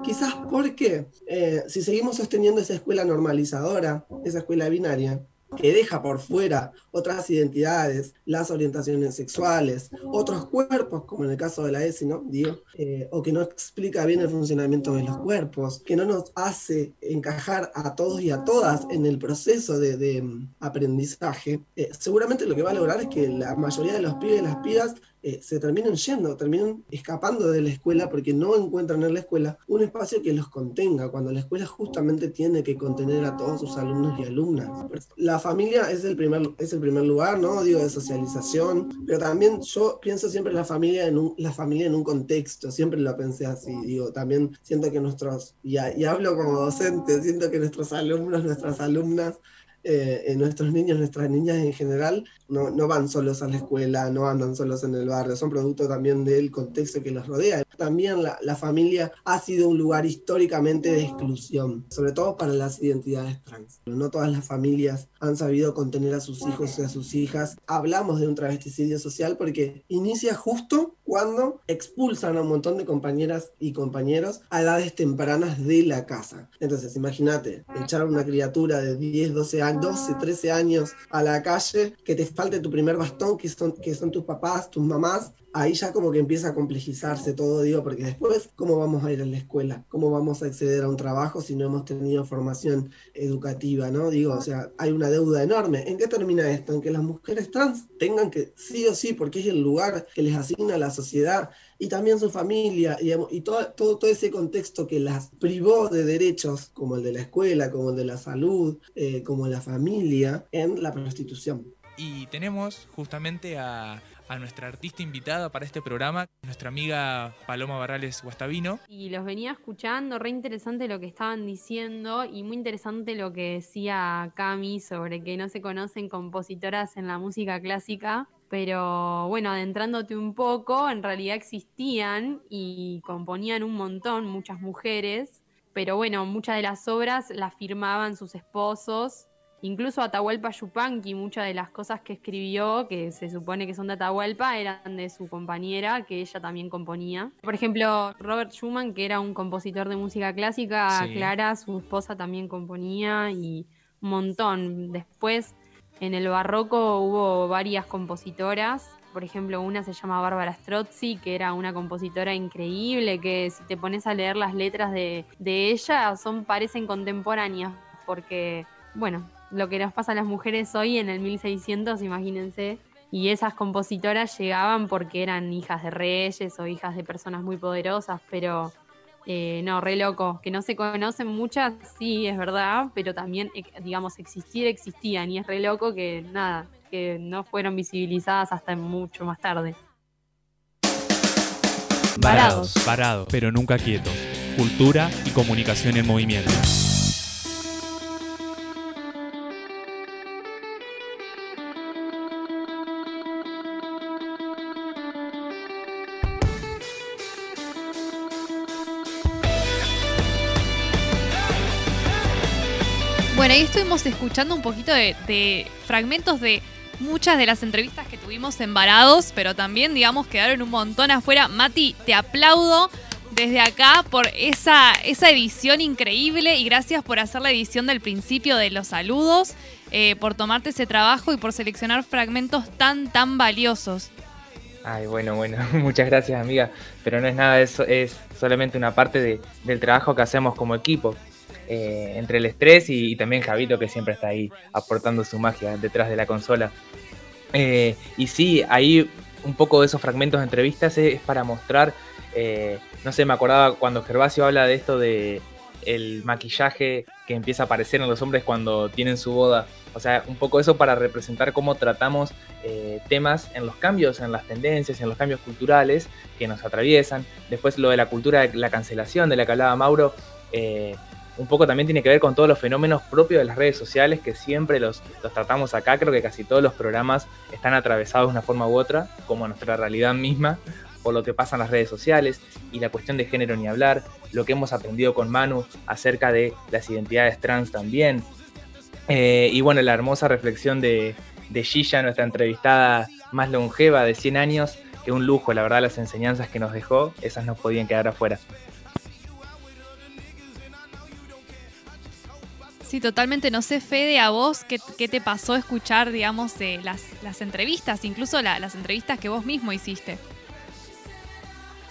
Quizás porque eh, si seguimos sosteniendo esa escuela normalizadora, esa escuela binaria, que deja por fuera otras identidades, las orientaciones sexuales, otros cuerpos, como en el caso de la ESI, ¿no? Digo, eh, o que no explica bien el funcionamiento de los cuerpos, que no nos hace encajar a todos y a todas en el proceso de, mm, aprendizaje, eh, seguramente lo que va a lograr es que la mayoría de los pibes y las pibas eh, se terminan yendo, terminan escapando de la escuela porque no encuentran en la escuela un espacio que los contenga, cuando la escuela justamente tiene que contener a todos sus alumnos y alumnas. La familia es el primer, es el primer lugar, ¿no? Digo, de socialización, pero también yo pienso siempre la familia en un, la familia en un contexto, siempre lo pensé así, digo, también siento que nuestros, y, y hablo como docente, siento que nuestros alumnos, nuestras alumnas, eh, nuestros niños, nuestras niñas en general, no, no, van solos a la escuela, no andan solos en el barrio, son producto también del contexto que los rodea. También la, la, familia ha sido un lugar históricamente de exclusión, sobre todo para las identidades trans. No todas las familias han sabido contener a sus hijos y a sus hijas. Hablamos de un travesticidio social porque inicia justo cuando expulsan a un montón de compañeras y compañeros a edades tempranas de la casa. Entonces, imagínate, echar a una criatura de 10, 12 años, 12, 13 años a la calle, que te falte tu primer bastón, que son, que son tus papás, tus mamás, ahí ya como que empieza a complejizarse todo, digo, porque después, ¿cómo vamos a ir a la escuela? ¿Cómo vamos a acceder a un trabajo si no hemos tenido formación educativa, no? Digo, o sea, hay una deuda enorme. ¿En qué termina esto? En que las mujeres trans tengan que, sí o sí, porque es el lugar que les asigna la sociedad y también su familia, y, todo, ese contexto que las privó de derechos, como el de la escuela, como el de la salud, eh, como la familia, en la prostitución. Y tenemos justamente a, a nuestra artista invitada para este programa, nuestra amiga Paloma Barrales Guastavino. Y los venía escuchando, re interesante lo que estaban diciendo y muy interesante lo que decía Cami sobre que no se conocen compositoras en la música clásica. Pero bueno, adentrándote un poco, en realidad existían y componían un montón, muchas mujeres, pero bueno, muchas de las obras las firmaban sus esposos Incluso Atahualpa Yupanqui, muchas de las cosas que escribió, que se supone que son de Atahualpa, eran de su compañera, que ella también componía. Por ejemplo, Robert Schumann, que era un compositor de música clásica, sí. Clara, su esposa también componía y un montón. Después, en el barroco hubo varias compositoras. Por ejemplo, una se llama Bárbara Strozzi, que era una compositora increíble, que si te pones a leer las letras de, de ella, son, parecen contemporáneas, porque, bueno, lo que nos pasa a las mujeres hoy en el 1600, imagínense. Y esas compositoras llegaban porque eran hijas de reyes o hijas de personas muy poderosas, pero eh, no, re loco. Que no se conocen muchas, sí, es verdad, pero también, eh, digamos, existir existían. Y es re loco que nada, que no fueron visibilizadas hasta mucho más tarde. Varados. Parados, pero nunca quietos. Cultura y comunicación en movimiento. Ahí estuvimos escuchando un poquito de, fragmentos de muchas de las entrevistas que tuvimos en Varados, pero también, digamos, quedaron un montón afuera. Mati, te aplaudo desde acá por esa, esa edición increíble y gracias por hacer la edición del principio de los saludos, eh, por tomarte ese trabajo y por seleccionar fragmentos tan, tan valiosos. Ay, bueno, bueno, muchas gracias amiga, pero no es nada eso, es solamente una parte de, del trabajo que hacemos como equipo. Eh, entre el estrés y, también Javito que siempre está ahí aportando su magia detrás de la consola. Eh, y sí, ahí un poco de esos fragmentos de entrevistas es, para mostrar, eh, no sé, me acordaba cuando Gervasio habla de esto de el maquillaje que empieza a aparecer en los hombres cuando tienen su boda. O sea, un poco eso para representar cómo tratamos temas en los cambios, en las tendencias, en los cambios culturales que nos atraviesan. Después lo de la cultura de la cancelación de la que hablaba Mauro. Un poco también tiene que ver con todos los fenómenos propios de las redes sociales que siempre los, tratamos acá. Creo que casi todos los programas están atravesados de una forma u otra, como nuestra realidad misma, por lo que pasa en las redes sociales y la cuestión de género ni hablar, lo que hemos aprendido con Manu acerca de las identidades trans también. Eh, y bueno, la hermosa reflexión de, de Gilla, nuestra entrevistada más longeva de 100 años, que un lujo, la verdad, las enseñanzas que nos dejó, esas no podían quedar afuera. Sí, totalmente. No sé, Fede, a vos, ¿qué, qué te pasó escuchar, digamos, de las, las entrevistas, incluso la- las entrevistas que vos mismo hiciste?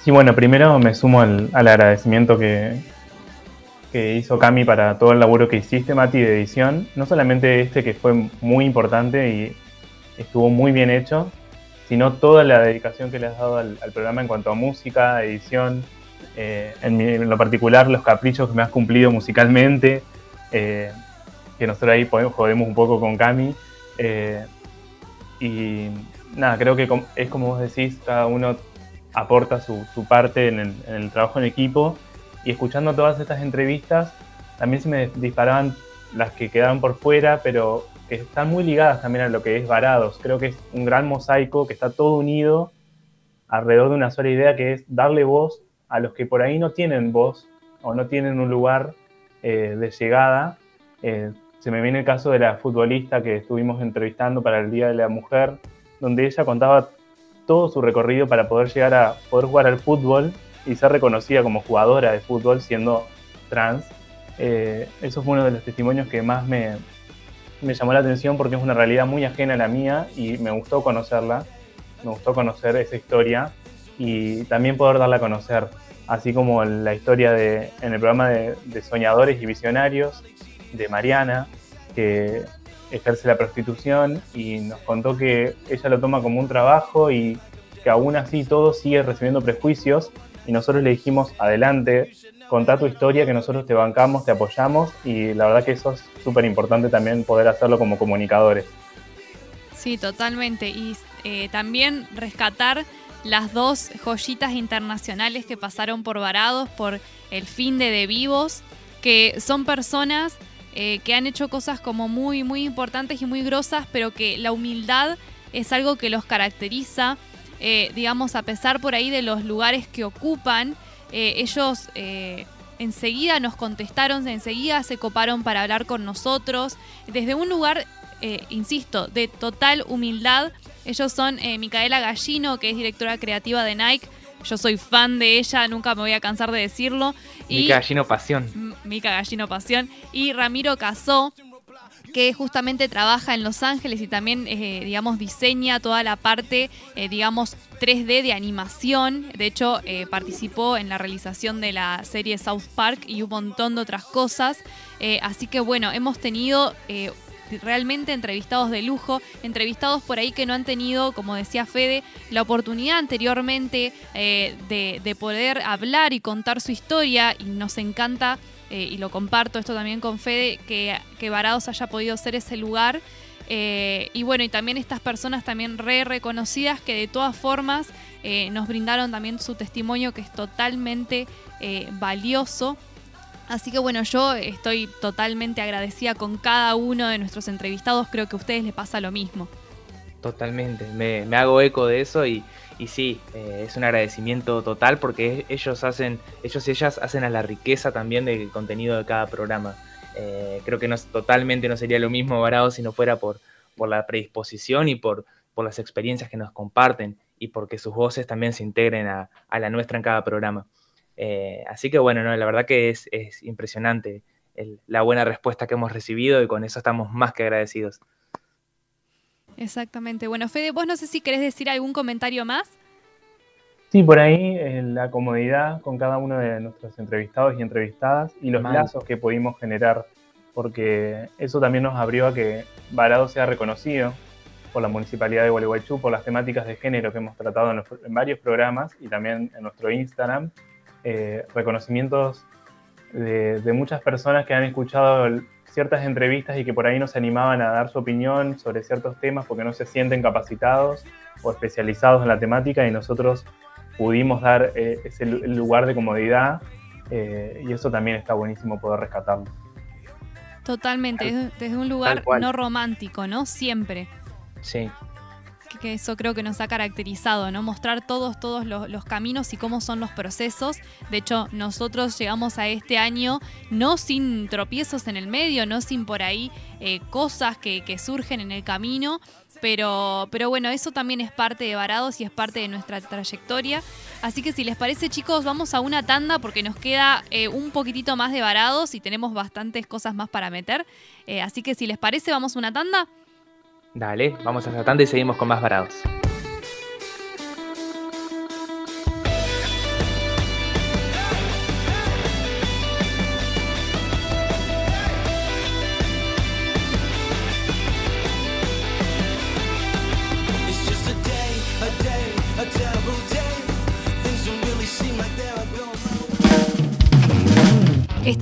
Sí, bueno, primero me sumo al, al agradecimiento que, que hizo Cami para todo el laburo que hiciste, Mati, de edición. No solamente este que fue muy importante y estuvo muy bien hecho, sino toda la dedicación que le has dado al, al programa en cuanto a música, edición, eh, en, mi- en lo particular los caprichos que me has cumplido musicalmente, eh, que nosotros ahí podemos, jodemos un poco con Cami. eh, y nada, creo que es como vos decís, cada uno aporta su, parte en el, en el trabajo en equipo y escuchando todas estas entrevistas también se me disparaban las que quedaron por fuera, pero que están muy ligadas también a lo que es Varados. Creo que es un gran mosaico que está todo unido alrededor de una sola idea que es darle voz a los que por ahí no tienen voz o no tienen un lugar eh, de llegada. Eh, se me viene el caso de la futbolista que estuvimos entrevistando para el Día de la Mujer, donde ella contaba todo su recorrido para poder llegar a poder jugar al fútbol y ser reconocida como jugadora de fútbol siendo trans. Eh, eso fue uno de los testimonios que más me, me llamó la atención porque es una realidad muy ajena a la mía y me gustó conocerla, me gustó conocer esa historia y también poder darla a conocer, así como la historia de, en el programa de, Soñadores y Visionarios de Mariana, que ejerce la prostitución y nos contó que ella lo toma como un trabajo y que aún así todo sigue recibiendo prejuicios y nosotros le dijimos, adelante, contá tu historia, que nosotros te bancamos, te apoyamos y la verdad que eso es súper importante también poder hacerlo como comunicadores. Sí, totalmente. Y eh, también rescatar las dos joyitas internacionales que pasaron por Varados, por el fin de De Vivos, que son personas eh, que han hecho cosas como muy, muy importantes y muy grosas, pero que la humildad es algo que los caracteriza. Eh, digamos, a pesar por ahí de los lugares que ocupan, eh, ellos enseguida nos contestaron, enseguida se coparon para hablar con nosotros, desde un lugar, insisto, de total humildad. Ellos son eh, Micaela Gallino, que es directora creativa de Nike. Yo soy fan de ella, nunca me voy a cansar de decirlo. Y Mica Gallino Pasión. Mica Gallino Pasión. Y Ramiro Casó, que justamente trabaja en Los Ángeles y también, eh, digamos, diseña toda la parte, eh, digamos, 3D de animación. De hecho, eh, participó en la realización de la serie South Park y un montón de otras cosas. Así que bueno, hemos tenido... realmente entrevistados de lujo, entrevistados por ahí que no han tenido, como decía Fede, la oportunidad anteriormente eh, de, de poder hablar y contar su historia y nos encanta, eh, y lo comparto esto también con Fede, que, que Varados haya podido ser ese lugar. Eh, y bueno, y también estas personas también re reconocidas que de todas formas nos brindaron también su testimonio que es totalmente valioso. Así que bueno, yo estoy totalmente agradecida con cada uno de nuestros entrevistados, creo que a ustedes les pasa lo mismo. Totalmente, me, hago eco de eso y, sí, eh, es un agradecimiento total porque ellos hacen, ellos y ellas hacen a la riqueza también del contenido de cada programa. Eh, creo que no, totalmente no sería lo mismo Varado si no fuera por, la predisposición y por, las experiencias que nos comparten y porque sus voces también se integren a la nuestra en cada programa. Eh, así que bueno, no, la verdad que es, es impresionante el- la buena respuesta que hemos recibido y con eso estamos más que agradecidos. Exactamente. Bueno, Fede, vos no sé si querés decir algún comentario más. Sí, por ahí eh, la comodidad con cada uno de nuestros entrevistados y entrevistadas y los lazos que pudimos generar, porque eso también nos abrió a que Varado sea reconocido por la Municipalidad de Gualeguaychú por las temáticas de género que hemos tratado en, los- en varios programas y también en nuestro Instagram. Eh, reconocimientos de, de muchas personas que han escuchado ciertas entrevistas y que por ahí no se animaban a dar su opinión sobre ciertos temas porque no se sienten capacitados o especializados en la temática y nosotros pudimos dar eh, ese lu- lugar de comodidad eh, y eso también está buenísimo poder rescatarlo. Totalmente, Tal- desde, desde un lugar no romántico, ¿no? Siempre. Sí. Eso creo que nos ha caracterizado, ¿no? Mostrar todos, todos los, caminos y cómo son los procesos. De hecho, nosotros llegamos a este año no sin tropiezos en el medio, no sin por ahí eh, cosas que, que surgen en el camino. Pero, pero bueno, eso también es parte de Varados y es parte de nuestra trayectoria. Así que si les parece, chicos, vamos a una tanda porque nos queda eh, un poquitito más de Varados y tenemos bastantes cosas más para meter. Eh, así que si les parece, vamos a una tanda. Dale, vamos a esa tanda y seguimos con más varados.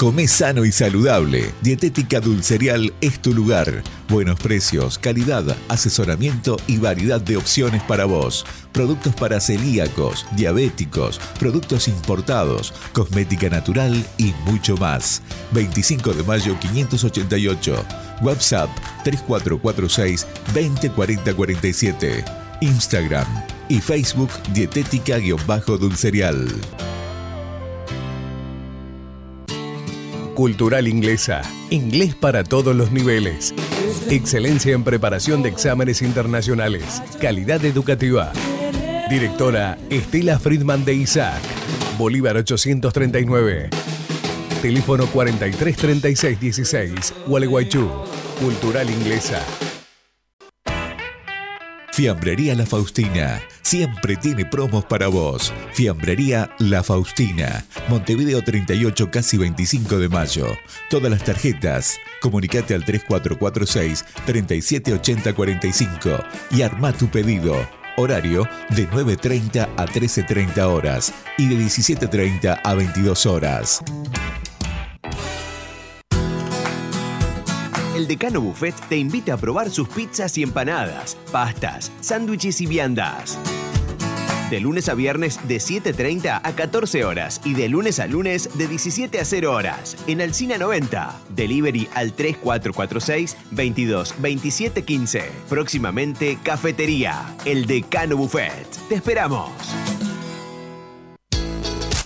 Come sano y saludable. Dietética Dulcerial es tu lugar. Buenos precios, calidad, asesoramiento y variedad de opciones para vos. Productos para celíacos, diabéticos, productos importados, cosmética natural y mucho más. 25 de mayo 588. WhatsApp 3446 204047. Instagram y Facebook Dietética-Dulcerial. Cultural Inglesa. Inglés para todos los niveles. Excelencia en preparación de exámenes internacionales. Calidad educativa. Directora Estela Friedman de Isaac. Bolívar 839. Teléfono 433616. Gualeguaychú. Cultural Inglesa. Fiambrería La Faustina. Siempre tiene promos para vos. Fiambrería La Faustina. Montevideo 38, casi 25 de mayo. Todas las tarjetas. Comunicate al 3446 378045 y arma tu pedido. Horario de 9.30 a 13.30 horas y de 17.30 a 22 horas. El Decano Buffet te invita a probar sus pizzas y empanadas, pastas, sándwiches y viandas. De lunes a viernes de 7.30 a 14 horas y de lunes a lunes de 17 a 0 horas. En Alcina 90. Delivery al 3446 22 27 15. Próximamente Cafetería. El Decano Buffet. Te esperamos.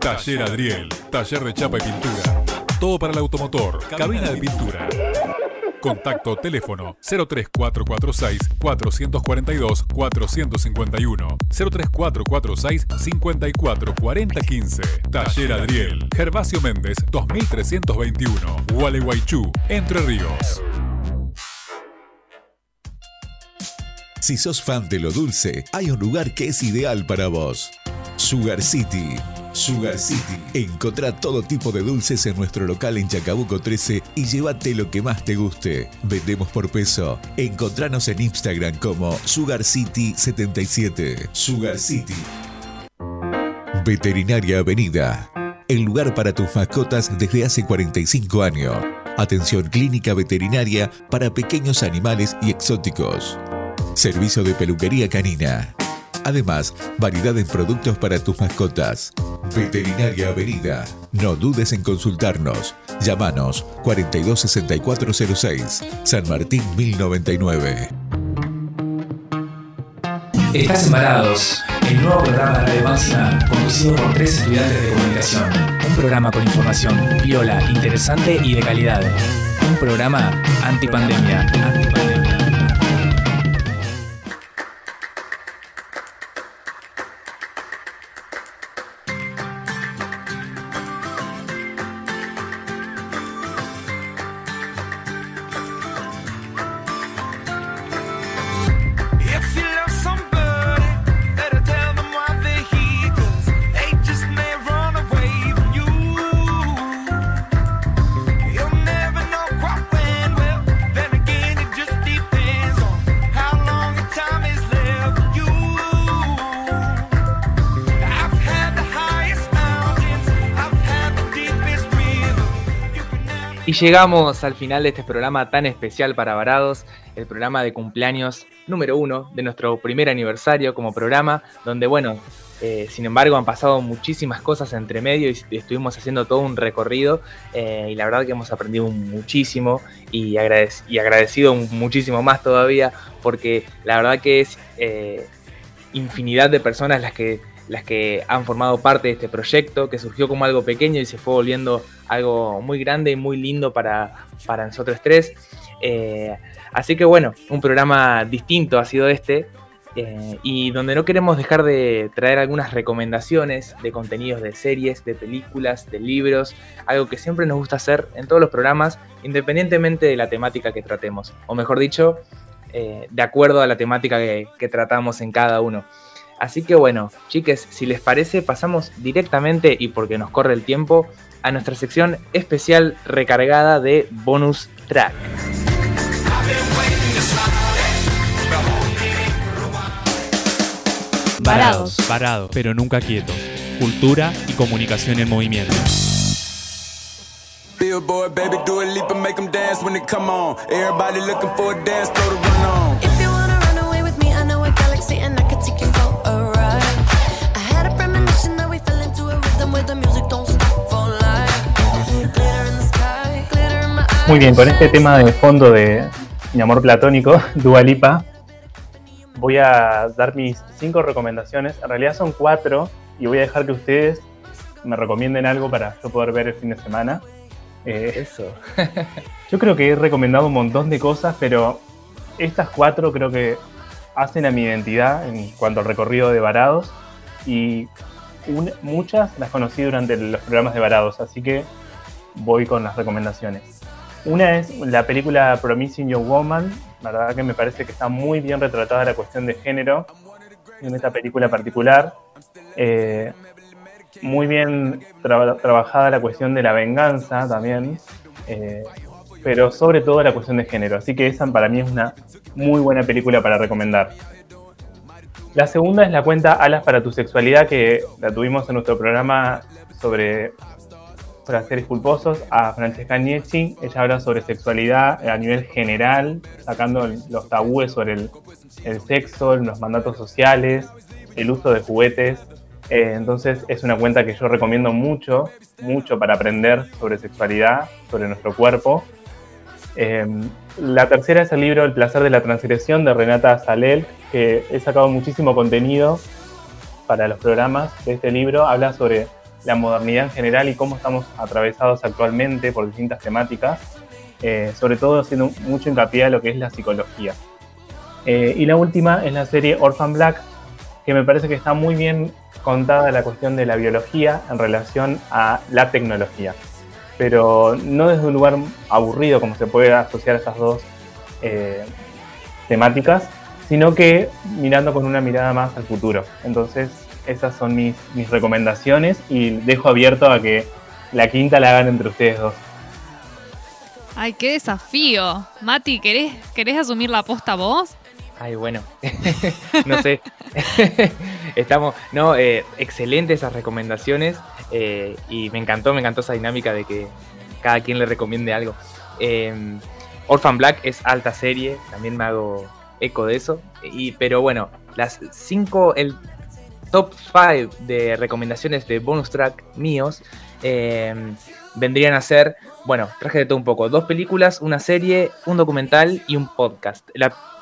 Taller Adriel, taller de chapa y pintura. Todo para el automotor, cabina de pintura. Contacto teléfono 03446 442 451 03446 544015 Taller Adriel Gervasio Méndez 2321 Gualeguaychú Entre Ríos Si sos fan de lo dulce, hay un lugar que es ideal para vos. Sugar City. Sugar City. Encontrá todo tipo de dulces en nuestro local en Chacabuco 13 y llévate lo que más te guste. Vendemos por peso. Encontranos en Instagram como Sugar City 77. Sugar City. Veterinaria Avenida. El lugar para tus mascotas desde hace 45 años. Atención clínica veterinaria para pequeños animales y exóticos. Servicio de peluquería canina. Además, variedad en productos para tus mascotas. Veterinaria Avenida. No dudes en consultarnos. Llámanos 426406, San Martín 1099. Estás embarados. El nuevo programa de Radio conducido por tres estudiantes de comunicación. Un programa con información viola, interesante y de calidad. Un programa antipandemia. Antipandemia. Llegamos al final de este programa tan especial para Varados, el programa de cumpleaños número uno de nuestro primer aniversario como programa, donde bueno, eh, sin embargo han pasado muchísimas cosas entre medio y estuvimos haciendo todo un recorrido eh, y la verdad que hemos aprendido muchísimo y, agradec- y agradecido muchísimo más todavía porque la verdad que es eh, infinidad de personas las que, las que han formado parte de este proyecto, que surgió como algo pequeño y se fue volviendo algo muy grande y muy lindo para, para nosotros tres. Eh, así que bueno, un programa distinto ha sido este. eh, y donde no queremos dejar de traer algunas recomendaciones de contenidos de series, de películas, de libros, algo que siempre nos gusta hacer en todos los programas, independientemente de la temática que tratemos, o mejor dicho, eh, de acuerdo a la temática que, que tratamos en cada uno. Así que bueno, chiques, si les parece, pasamos directamente, y porque nos corre el tiempo, a nuestra sección especial recargada de bonus track. Varados. Varados, pero nunca quietos. Cultura y comunicación en movimiento. Billboard, baby, do a leap and make them dance when they come on. Everybody looking for a dance to run on. Muy bien, con este tema de fondo de mi amor platónico, Dua Lipa, voy a dar mis cinco recomendaciones. En realidad son cuatro y voy a dejar que ustedes me recomienden algo para yo poder ver el fin de semana. Eh, Eso. yo creo que he recomendado un montón de cosas, pero estas cuatro creo que hacen a mi identidad en cuanto al recorrido de Varados y un- muchas las conocí durante los programas de Varados, así que voy con las recomendaciones. Una es la película Promising Young Woman, la verdad que me parece que está muy bien retratada la cuestión de género en esta película particular. Eh, muy bien tra- trabajada la cuestión de la venganza también, eh, pero sobre todo la cuestión de género. Así que esa para mí es una muy buena película para recomendar. La segunda es la cuenta Alas para tu sexualidad, que la tuvimos en nuestro programa sobre placeres culposos a Francesca Niecci. Ella habla sobre sexualidad a nivel general, sacando los tabúes sobre el, sexo, los mandatos sociales, el uso de juguetes. Eh, entonces es una cuenta que yo recomiendo mucho, mucho para aprender sobre sexualidad, sobre nuestro cuerpo. Eh, la tercera es el libro El placer de la transgresión de Renata Salel, que he sacado muchísimo contenido para los programas de este libro. Habla sobre la modernidad en general y cómo estamos atravesados actualmente por distintas temáticas, eh, sobre todo haciendo mucho hincapié a lo que es la psicología. Eh, y la última es la serie Orphan Black, que me parece que está muy bien contada la cuestión de la biología en relación a la tecnología, pero no desde un lugar aburrido como se puede asociar a esas dos eh, temáticas, sino que mirando con una mirada más al futuro. Entonces, esas son mis, mis recomendaciones y dejo abierto a que la quinta la hagan entre ustedes dos. Ay, qué desafío. Mati, ¿querés, querés asumir la posta vos? Ay, bueno, no sé. Estamos, no, eh, excelentes esas recomendaciones eh, y me encantó, me encantó esa dinámica de que cada quien le recomiende algo. Eh, Orphan Black es alta serie, también me hago, eco de eso. Y, pero bueno, las cinco, el top 5 de recomendaciones de bonus track míos eh, vendrían a ser, bueno, traje de todo un poco, dos películas, una serie, un documental y un podcast.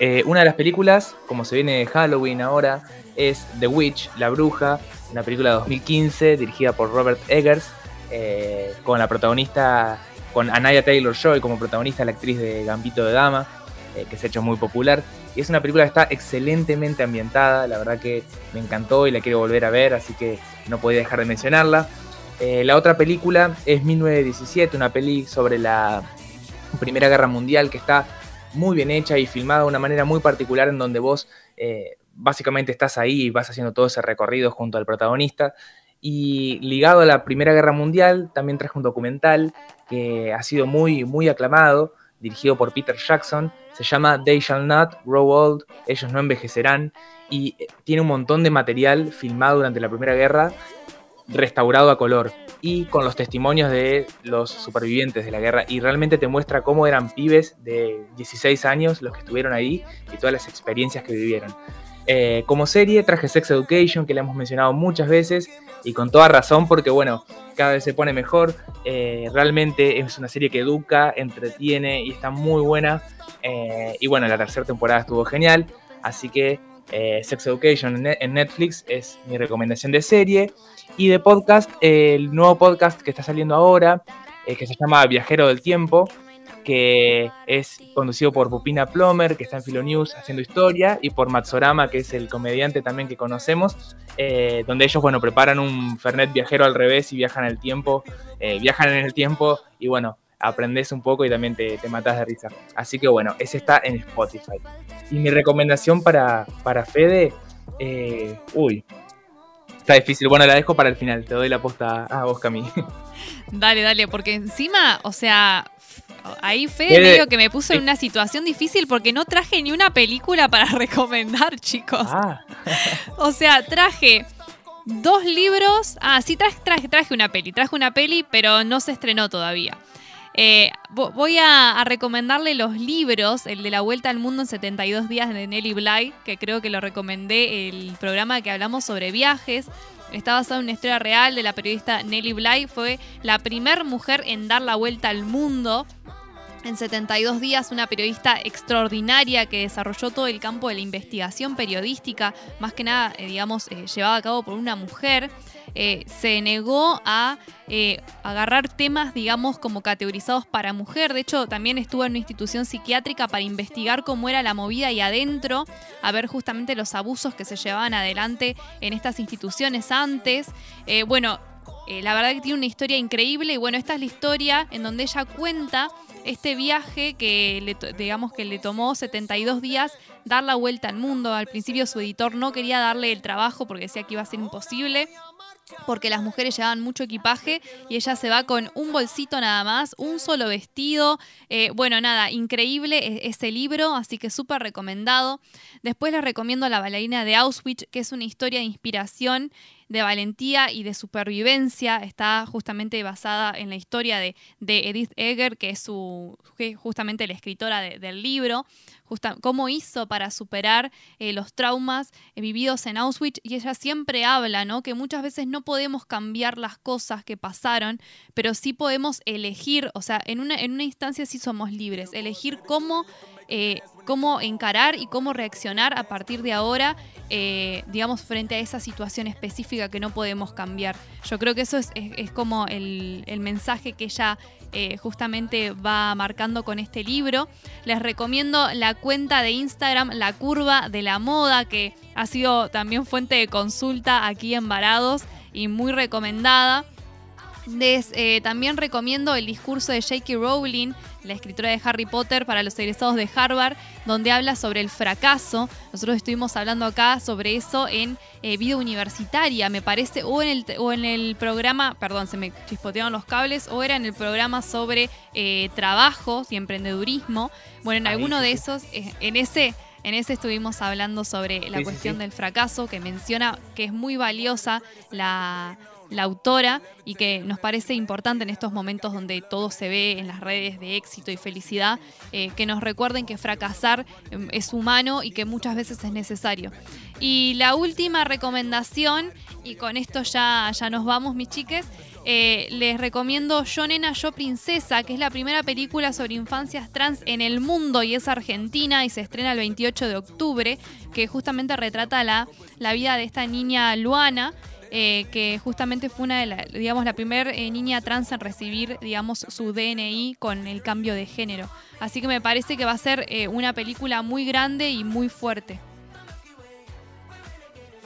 Eh, una de las películas, como se viene de Halloween ahora, es The Witch, La Bruja, una película de 2015 dirigida por Robert Eggers, eh, con la protagonista, con Anaya Taylor-Joy como protagonista, la actriz de Gambito de Dama, que se ha hecho muy popular. Y es una película que está excelentemente ambientada, la verdad que me encantó y la quiero volver a ver, así que no podía dejar de mencionarla. Eh, la otra película es 1917, una peli sobre la Primera Guerra Mundial que está muy bien hecha y filmada de una manera muy particular en donde vos eh, básicamente estás ahí y vas haciendo todo ese recorrido junto al protagonista. Y ligado a la Primera Guerra Mundial, también traje un documental que ha sido muy, muy aclamado, dirigido por Peter Jackson. Se llama They Shall Not Grow Old, Ellos No Envejecerán, y eh, tiene un montón de material filmado durante la Primera Guerra, restaurado a color, y con los testimonios de los supervivientes de la guerra. Y realmente te muestra cómo eran pibes de 16 años los que estuvieron ahí y todas las experiencias que vivieron. Eh, como serie traje Sex Education, que la hemos mencionado muchas veces y con toda razón, porque bueno, cada vez se pone mejor. Eh, realmente es una serie que educa, entretiene y está muy buena. Eh, y bueno, la tercera temporada estuvo genial, así que Sex Education en Ne- en Netflix es mi recomendación de serie. Y de podcast, el nuevo podcast que está saliendo ahora, que se llama Viajero del Tiempo, que es conducido por Pupina Plomer, que está en Filonews haciendo historia, y por Matsorama, que es el comediante también que conocemos, eh, donde ellos, bueno, preparan un Fernet viajero al revés y viajan el tiempo, eh, viajan en el tiempo, y bueno, aprendes un poco y también te, te matas de risa. Así que bueno, ese está en Spotify. Y mi recomendación para, para Fede, eh, uy, está difícil. Bueno, la dejo para el final, te doy la posta a vos, Cami. Dale, dale, porque encima, o sea, ahí Fede Fede, medio que me puso en eh. una situación difícil porque no traje ni una película para recomendar, chicos. Ah. O sea, traje dos libros. Ah, sí, traje, traje, traje una peli. Traje una peli, pero no se estrenó todavía. Eh, vo- voy a, a recomendarle los libros, el de La Vuelta al Mundo en 72 días de Nelly Bly, que creo que lo recomendé el programa que hablamos sobre viajes. Está basado en una historia real de la periodista Nelly Bly. Fue la primer mujer en dar la vuelta al mundo en 72 días, una periodista extraordinaria que desarrolló todo el campo de la investigación periodística, más que nada, eh, digamos, eh, llevada a cabo por una mujer, eh, se negó a eh, agarrar temas, digamos, como categorizados para mujer. De hecho, también estuvo en una institución psiquiátrica para investigar cómo era la movida y adentro, a ver justamente los abusos que se llevaban adelante en estas instituciones antes. Eh, bueno, la verdad que tiene una historia increíble y bueno, esta es la historia en donde ella cuenta este viaje que le, digamos que le tomó 72 días dar la vuelta al mundo. Al principio su editor no quería darle el trabajo porque decía que iba a ser imposible porque las mujeres llevaban mucho equipaje y ella se va con un bolsito nada más, un solo vestido. Eh, bueno, nada, increíble e- ese libro, así que súper recomendado. Después les recomiendo La bailarina de Auschwitz, que es una historia de inspiración, de valentía y de supervivencia. Está justamente basada en la historia de, Edith Egger, que es su, justamente la escritora de- del libro justa- cómo hizo para superar eh, los traumas eh, vividos en Auschwitz y ella siempre habla, ¿no? Que muchas veces no podemos cambiar las cosas que pasaron, pero sí podemos elegir, o sea, en una, en una instancia sí somos libres, elegir cómo, eh, cómo encarar y cómo reaccionar a partir de ahora, eh, digamos, frente a esa situación específica que no podemos cambiar. Yo creo que eso es, como el, el mensaje que ella eh, justamente va marcando con este libro. Les recomiendo la cuenta de Instagram, La Curva de la Moda, que ha sido también fuente de consulta aquí en Varados y muy recomendada. Les, eh, también recomiendo el discurso de J.K. Rowling, la escritora de Harry Potter para los egresados de Harvard, donde habla sobre el fracaso. Nosotros estuvimos hablando acá sobre eso en eh, vida universitaria, me parece, o en, el, o en el programa, perdón, se me chispotearon los cables, o era en el programa sobre eh, trabajos y emprendedurismo. Bueno, en Ahí, alguno sí, de esos, eh, en ese... En ese estuvimos hablando sobre la sí, cuestión sí. del fracaso, que menciona que es muy valiosa la, la autora y que nos parece importante en estos momentos donde todo se ve en las redes de éxito y felicidad, eh, que nos recuerden que fracasar em, es humano y que muchas veces es necesario. Y la última recomendación, y con esto ya, ya nos vamos mis chiques, eh, les recomiendo Yo Nena, Yo Princesa, que es la primera película sobre infancias trans en el mundo y es argentina y se estrena el 28 de octubre, que justamente retrata la, la vida de esta niña Luana. Eh, que justamente fue una de la, digamos, la primera niña trans en recibir, digamos, su DNI con el cambio de género. Así que me parece que va a ser eh, una película muy grande y muy fuerte.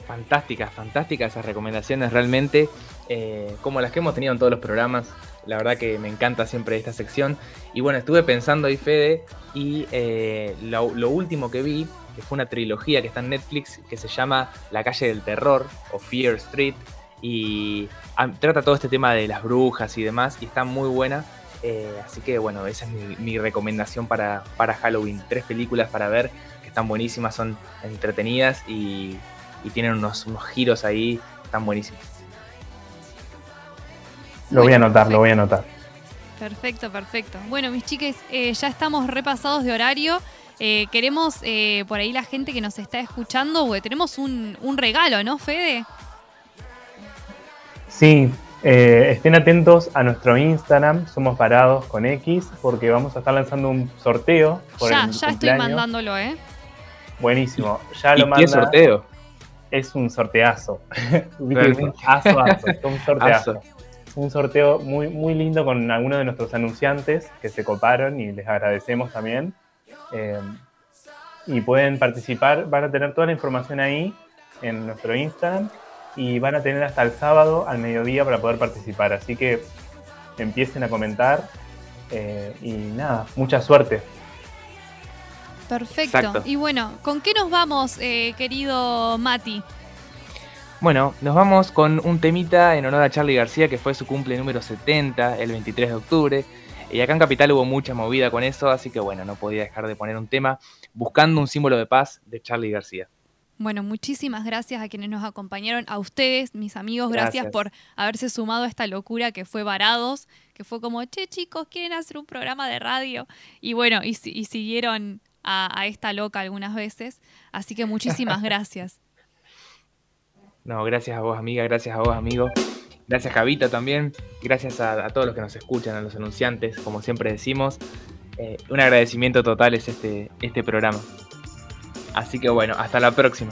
Fantásticas, fantásticas esas recomendaciones realmente, eh, como las que hemos tenido en todos los programas. La verdad que me encanta siempre esta sección. Y bueno, estuve pensando ahí, Fede, y eh, lo, último que vi, que fue una trilogía que está en Netflix, que se llama La calle del terror, o Fear Street, y ah, trata todo este tema de las brujas y demás, y está muy buena. Eh, así que bueno, esa es mi, recomendación para, para Halloween. Tres películas para ver, que están buenísimas, son entretenidas y, y tienen unos, unos giros ahí, están buenísimos. Lo voy a anotar, lo voy a anotar. Perfecto, perfecto. Bueno, mis chiques, eh, ya estamos repasados de horario. Eh, queremos eh, por ahí la gente que nos está escuchando, tenemos un, un regalo, ¿no, Fede? Sí, eh, estén atentos a nuestro Instagram, somos parados con X, porque vamos a estar lanzando un sorteo por ya, el ya estoy mandándolo, ¿eh? Buenísimo. Ya ¿Y lo qué manda. sorteo? Es un sorteazo. Realmente. aso, aso, es un sorteazo. Aso. Un sorteo muy, muy lindo con algunos de nuestros anunciantes que se coparon y les agradecemos también. Eh, y pueden participar, van a tener toda la información ahí en nuestro Instagram y van a tener hasta el sábado al mediodía para poder participar. Así que empiecen a comentar eh, y nada, mucha suerte. Perfecto. Exacto. Y bueno, ¿con qué nos vamos, eh, querido Mati? Bueno, nos vamos con un temita en honor a Charlie García, que fue su cumple número 70, el 23 de octubre. Y acá en Capital hubo mucha movida con eso, así que bueno, no podía dejar de poner un tema buscando un símbolo de paz de Charlie García. Bueno, muchísimas gracias a quienes nos acompañaron, a ustedes, mis amigos, gracias, Gracias. por haberse sumado a esta locura que fue Varados, que fue como, che chicos, quieren hacer un programa de radio. Y bueno, y, si- y siguieron a, a esta loca algunas veces, así que muchísimas gracias. No, gracias a vos, amiga, gracias a vos, amigo. Gracias, Javita, también. Gracias a, todos los que nos escuchan, a los anunciantes, como siempre decimos. Eh, un agradecimiento total es este, este programa. Así que bueno, hasta la próxima.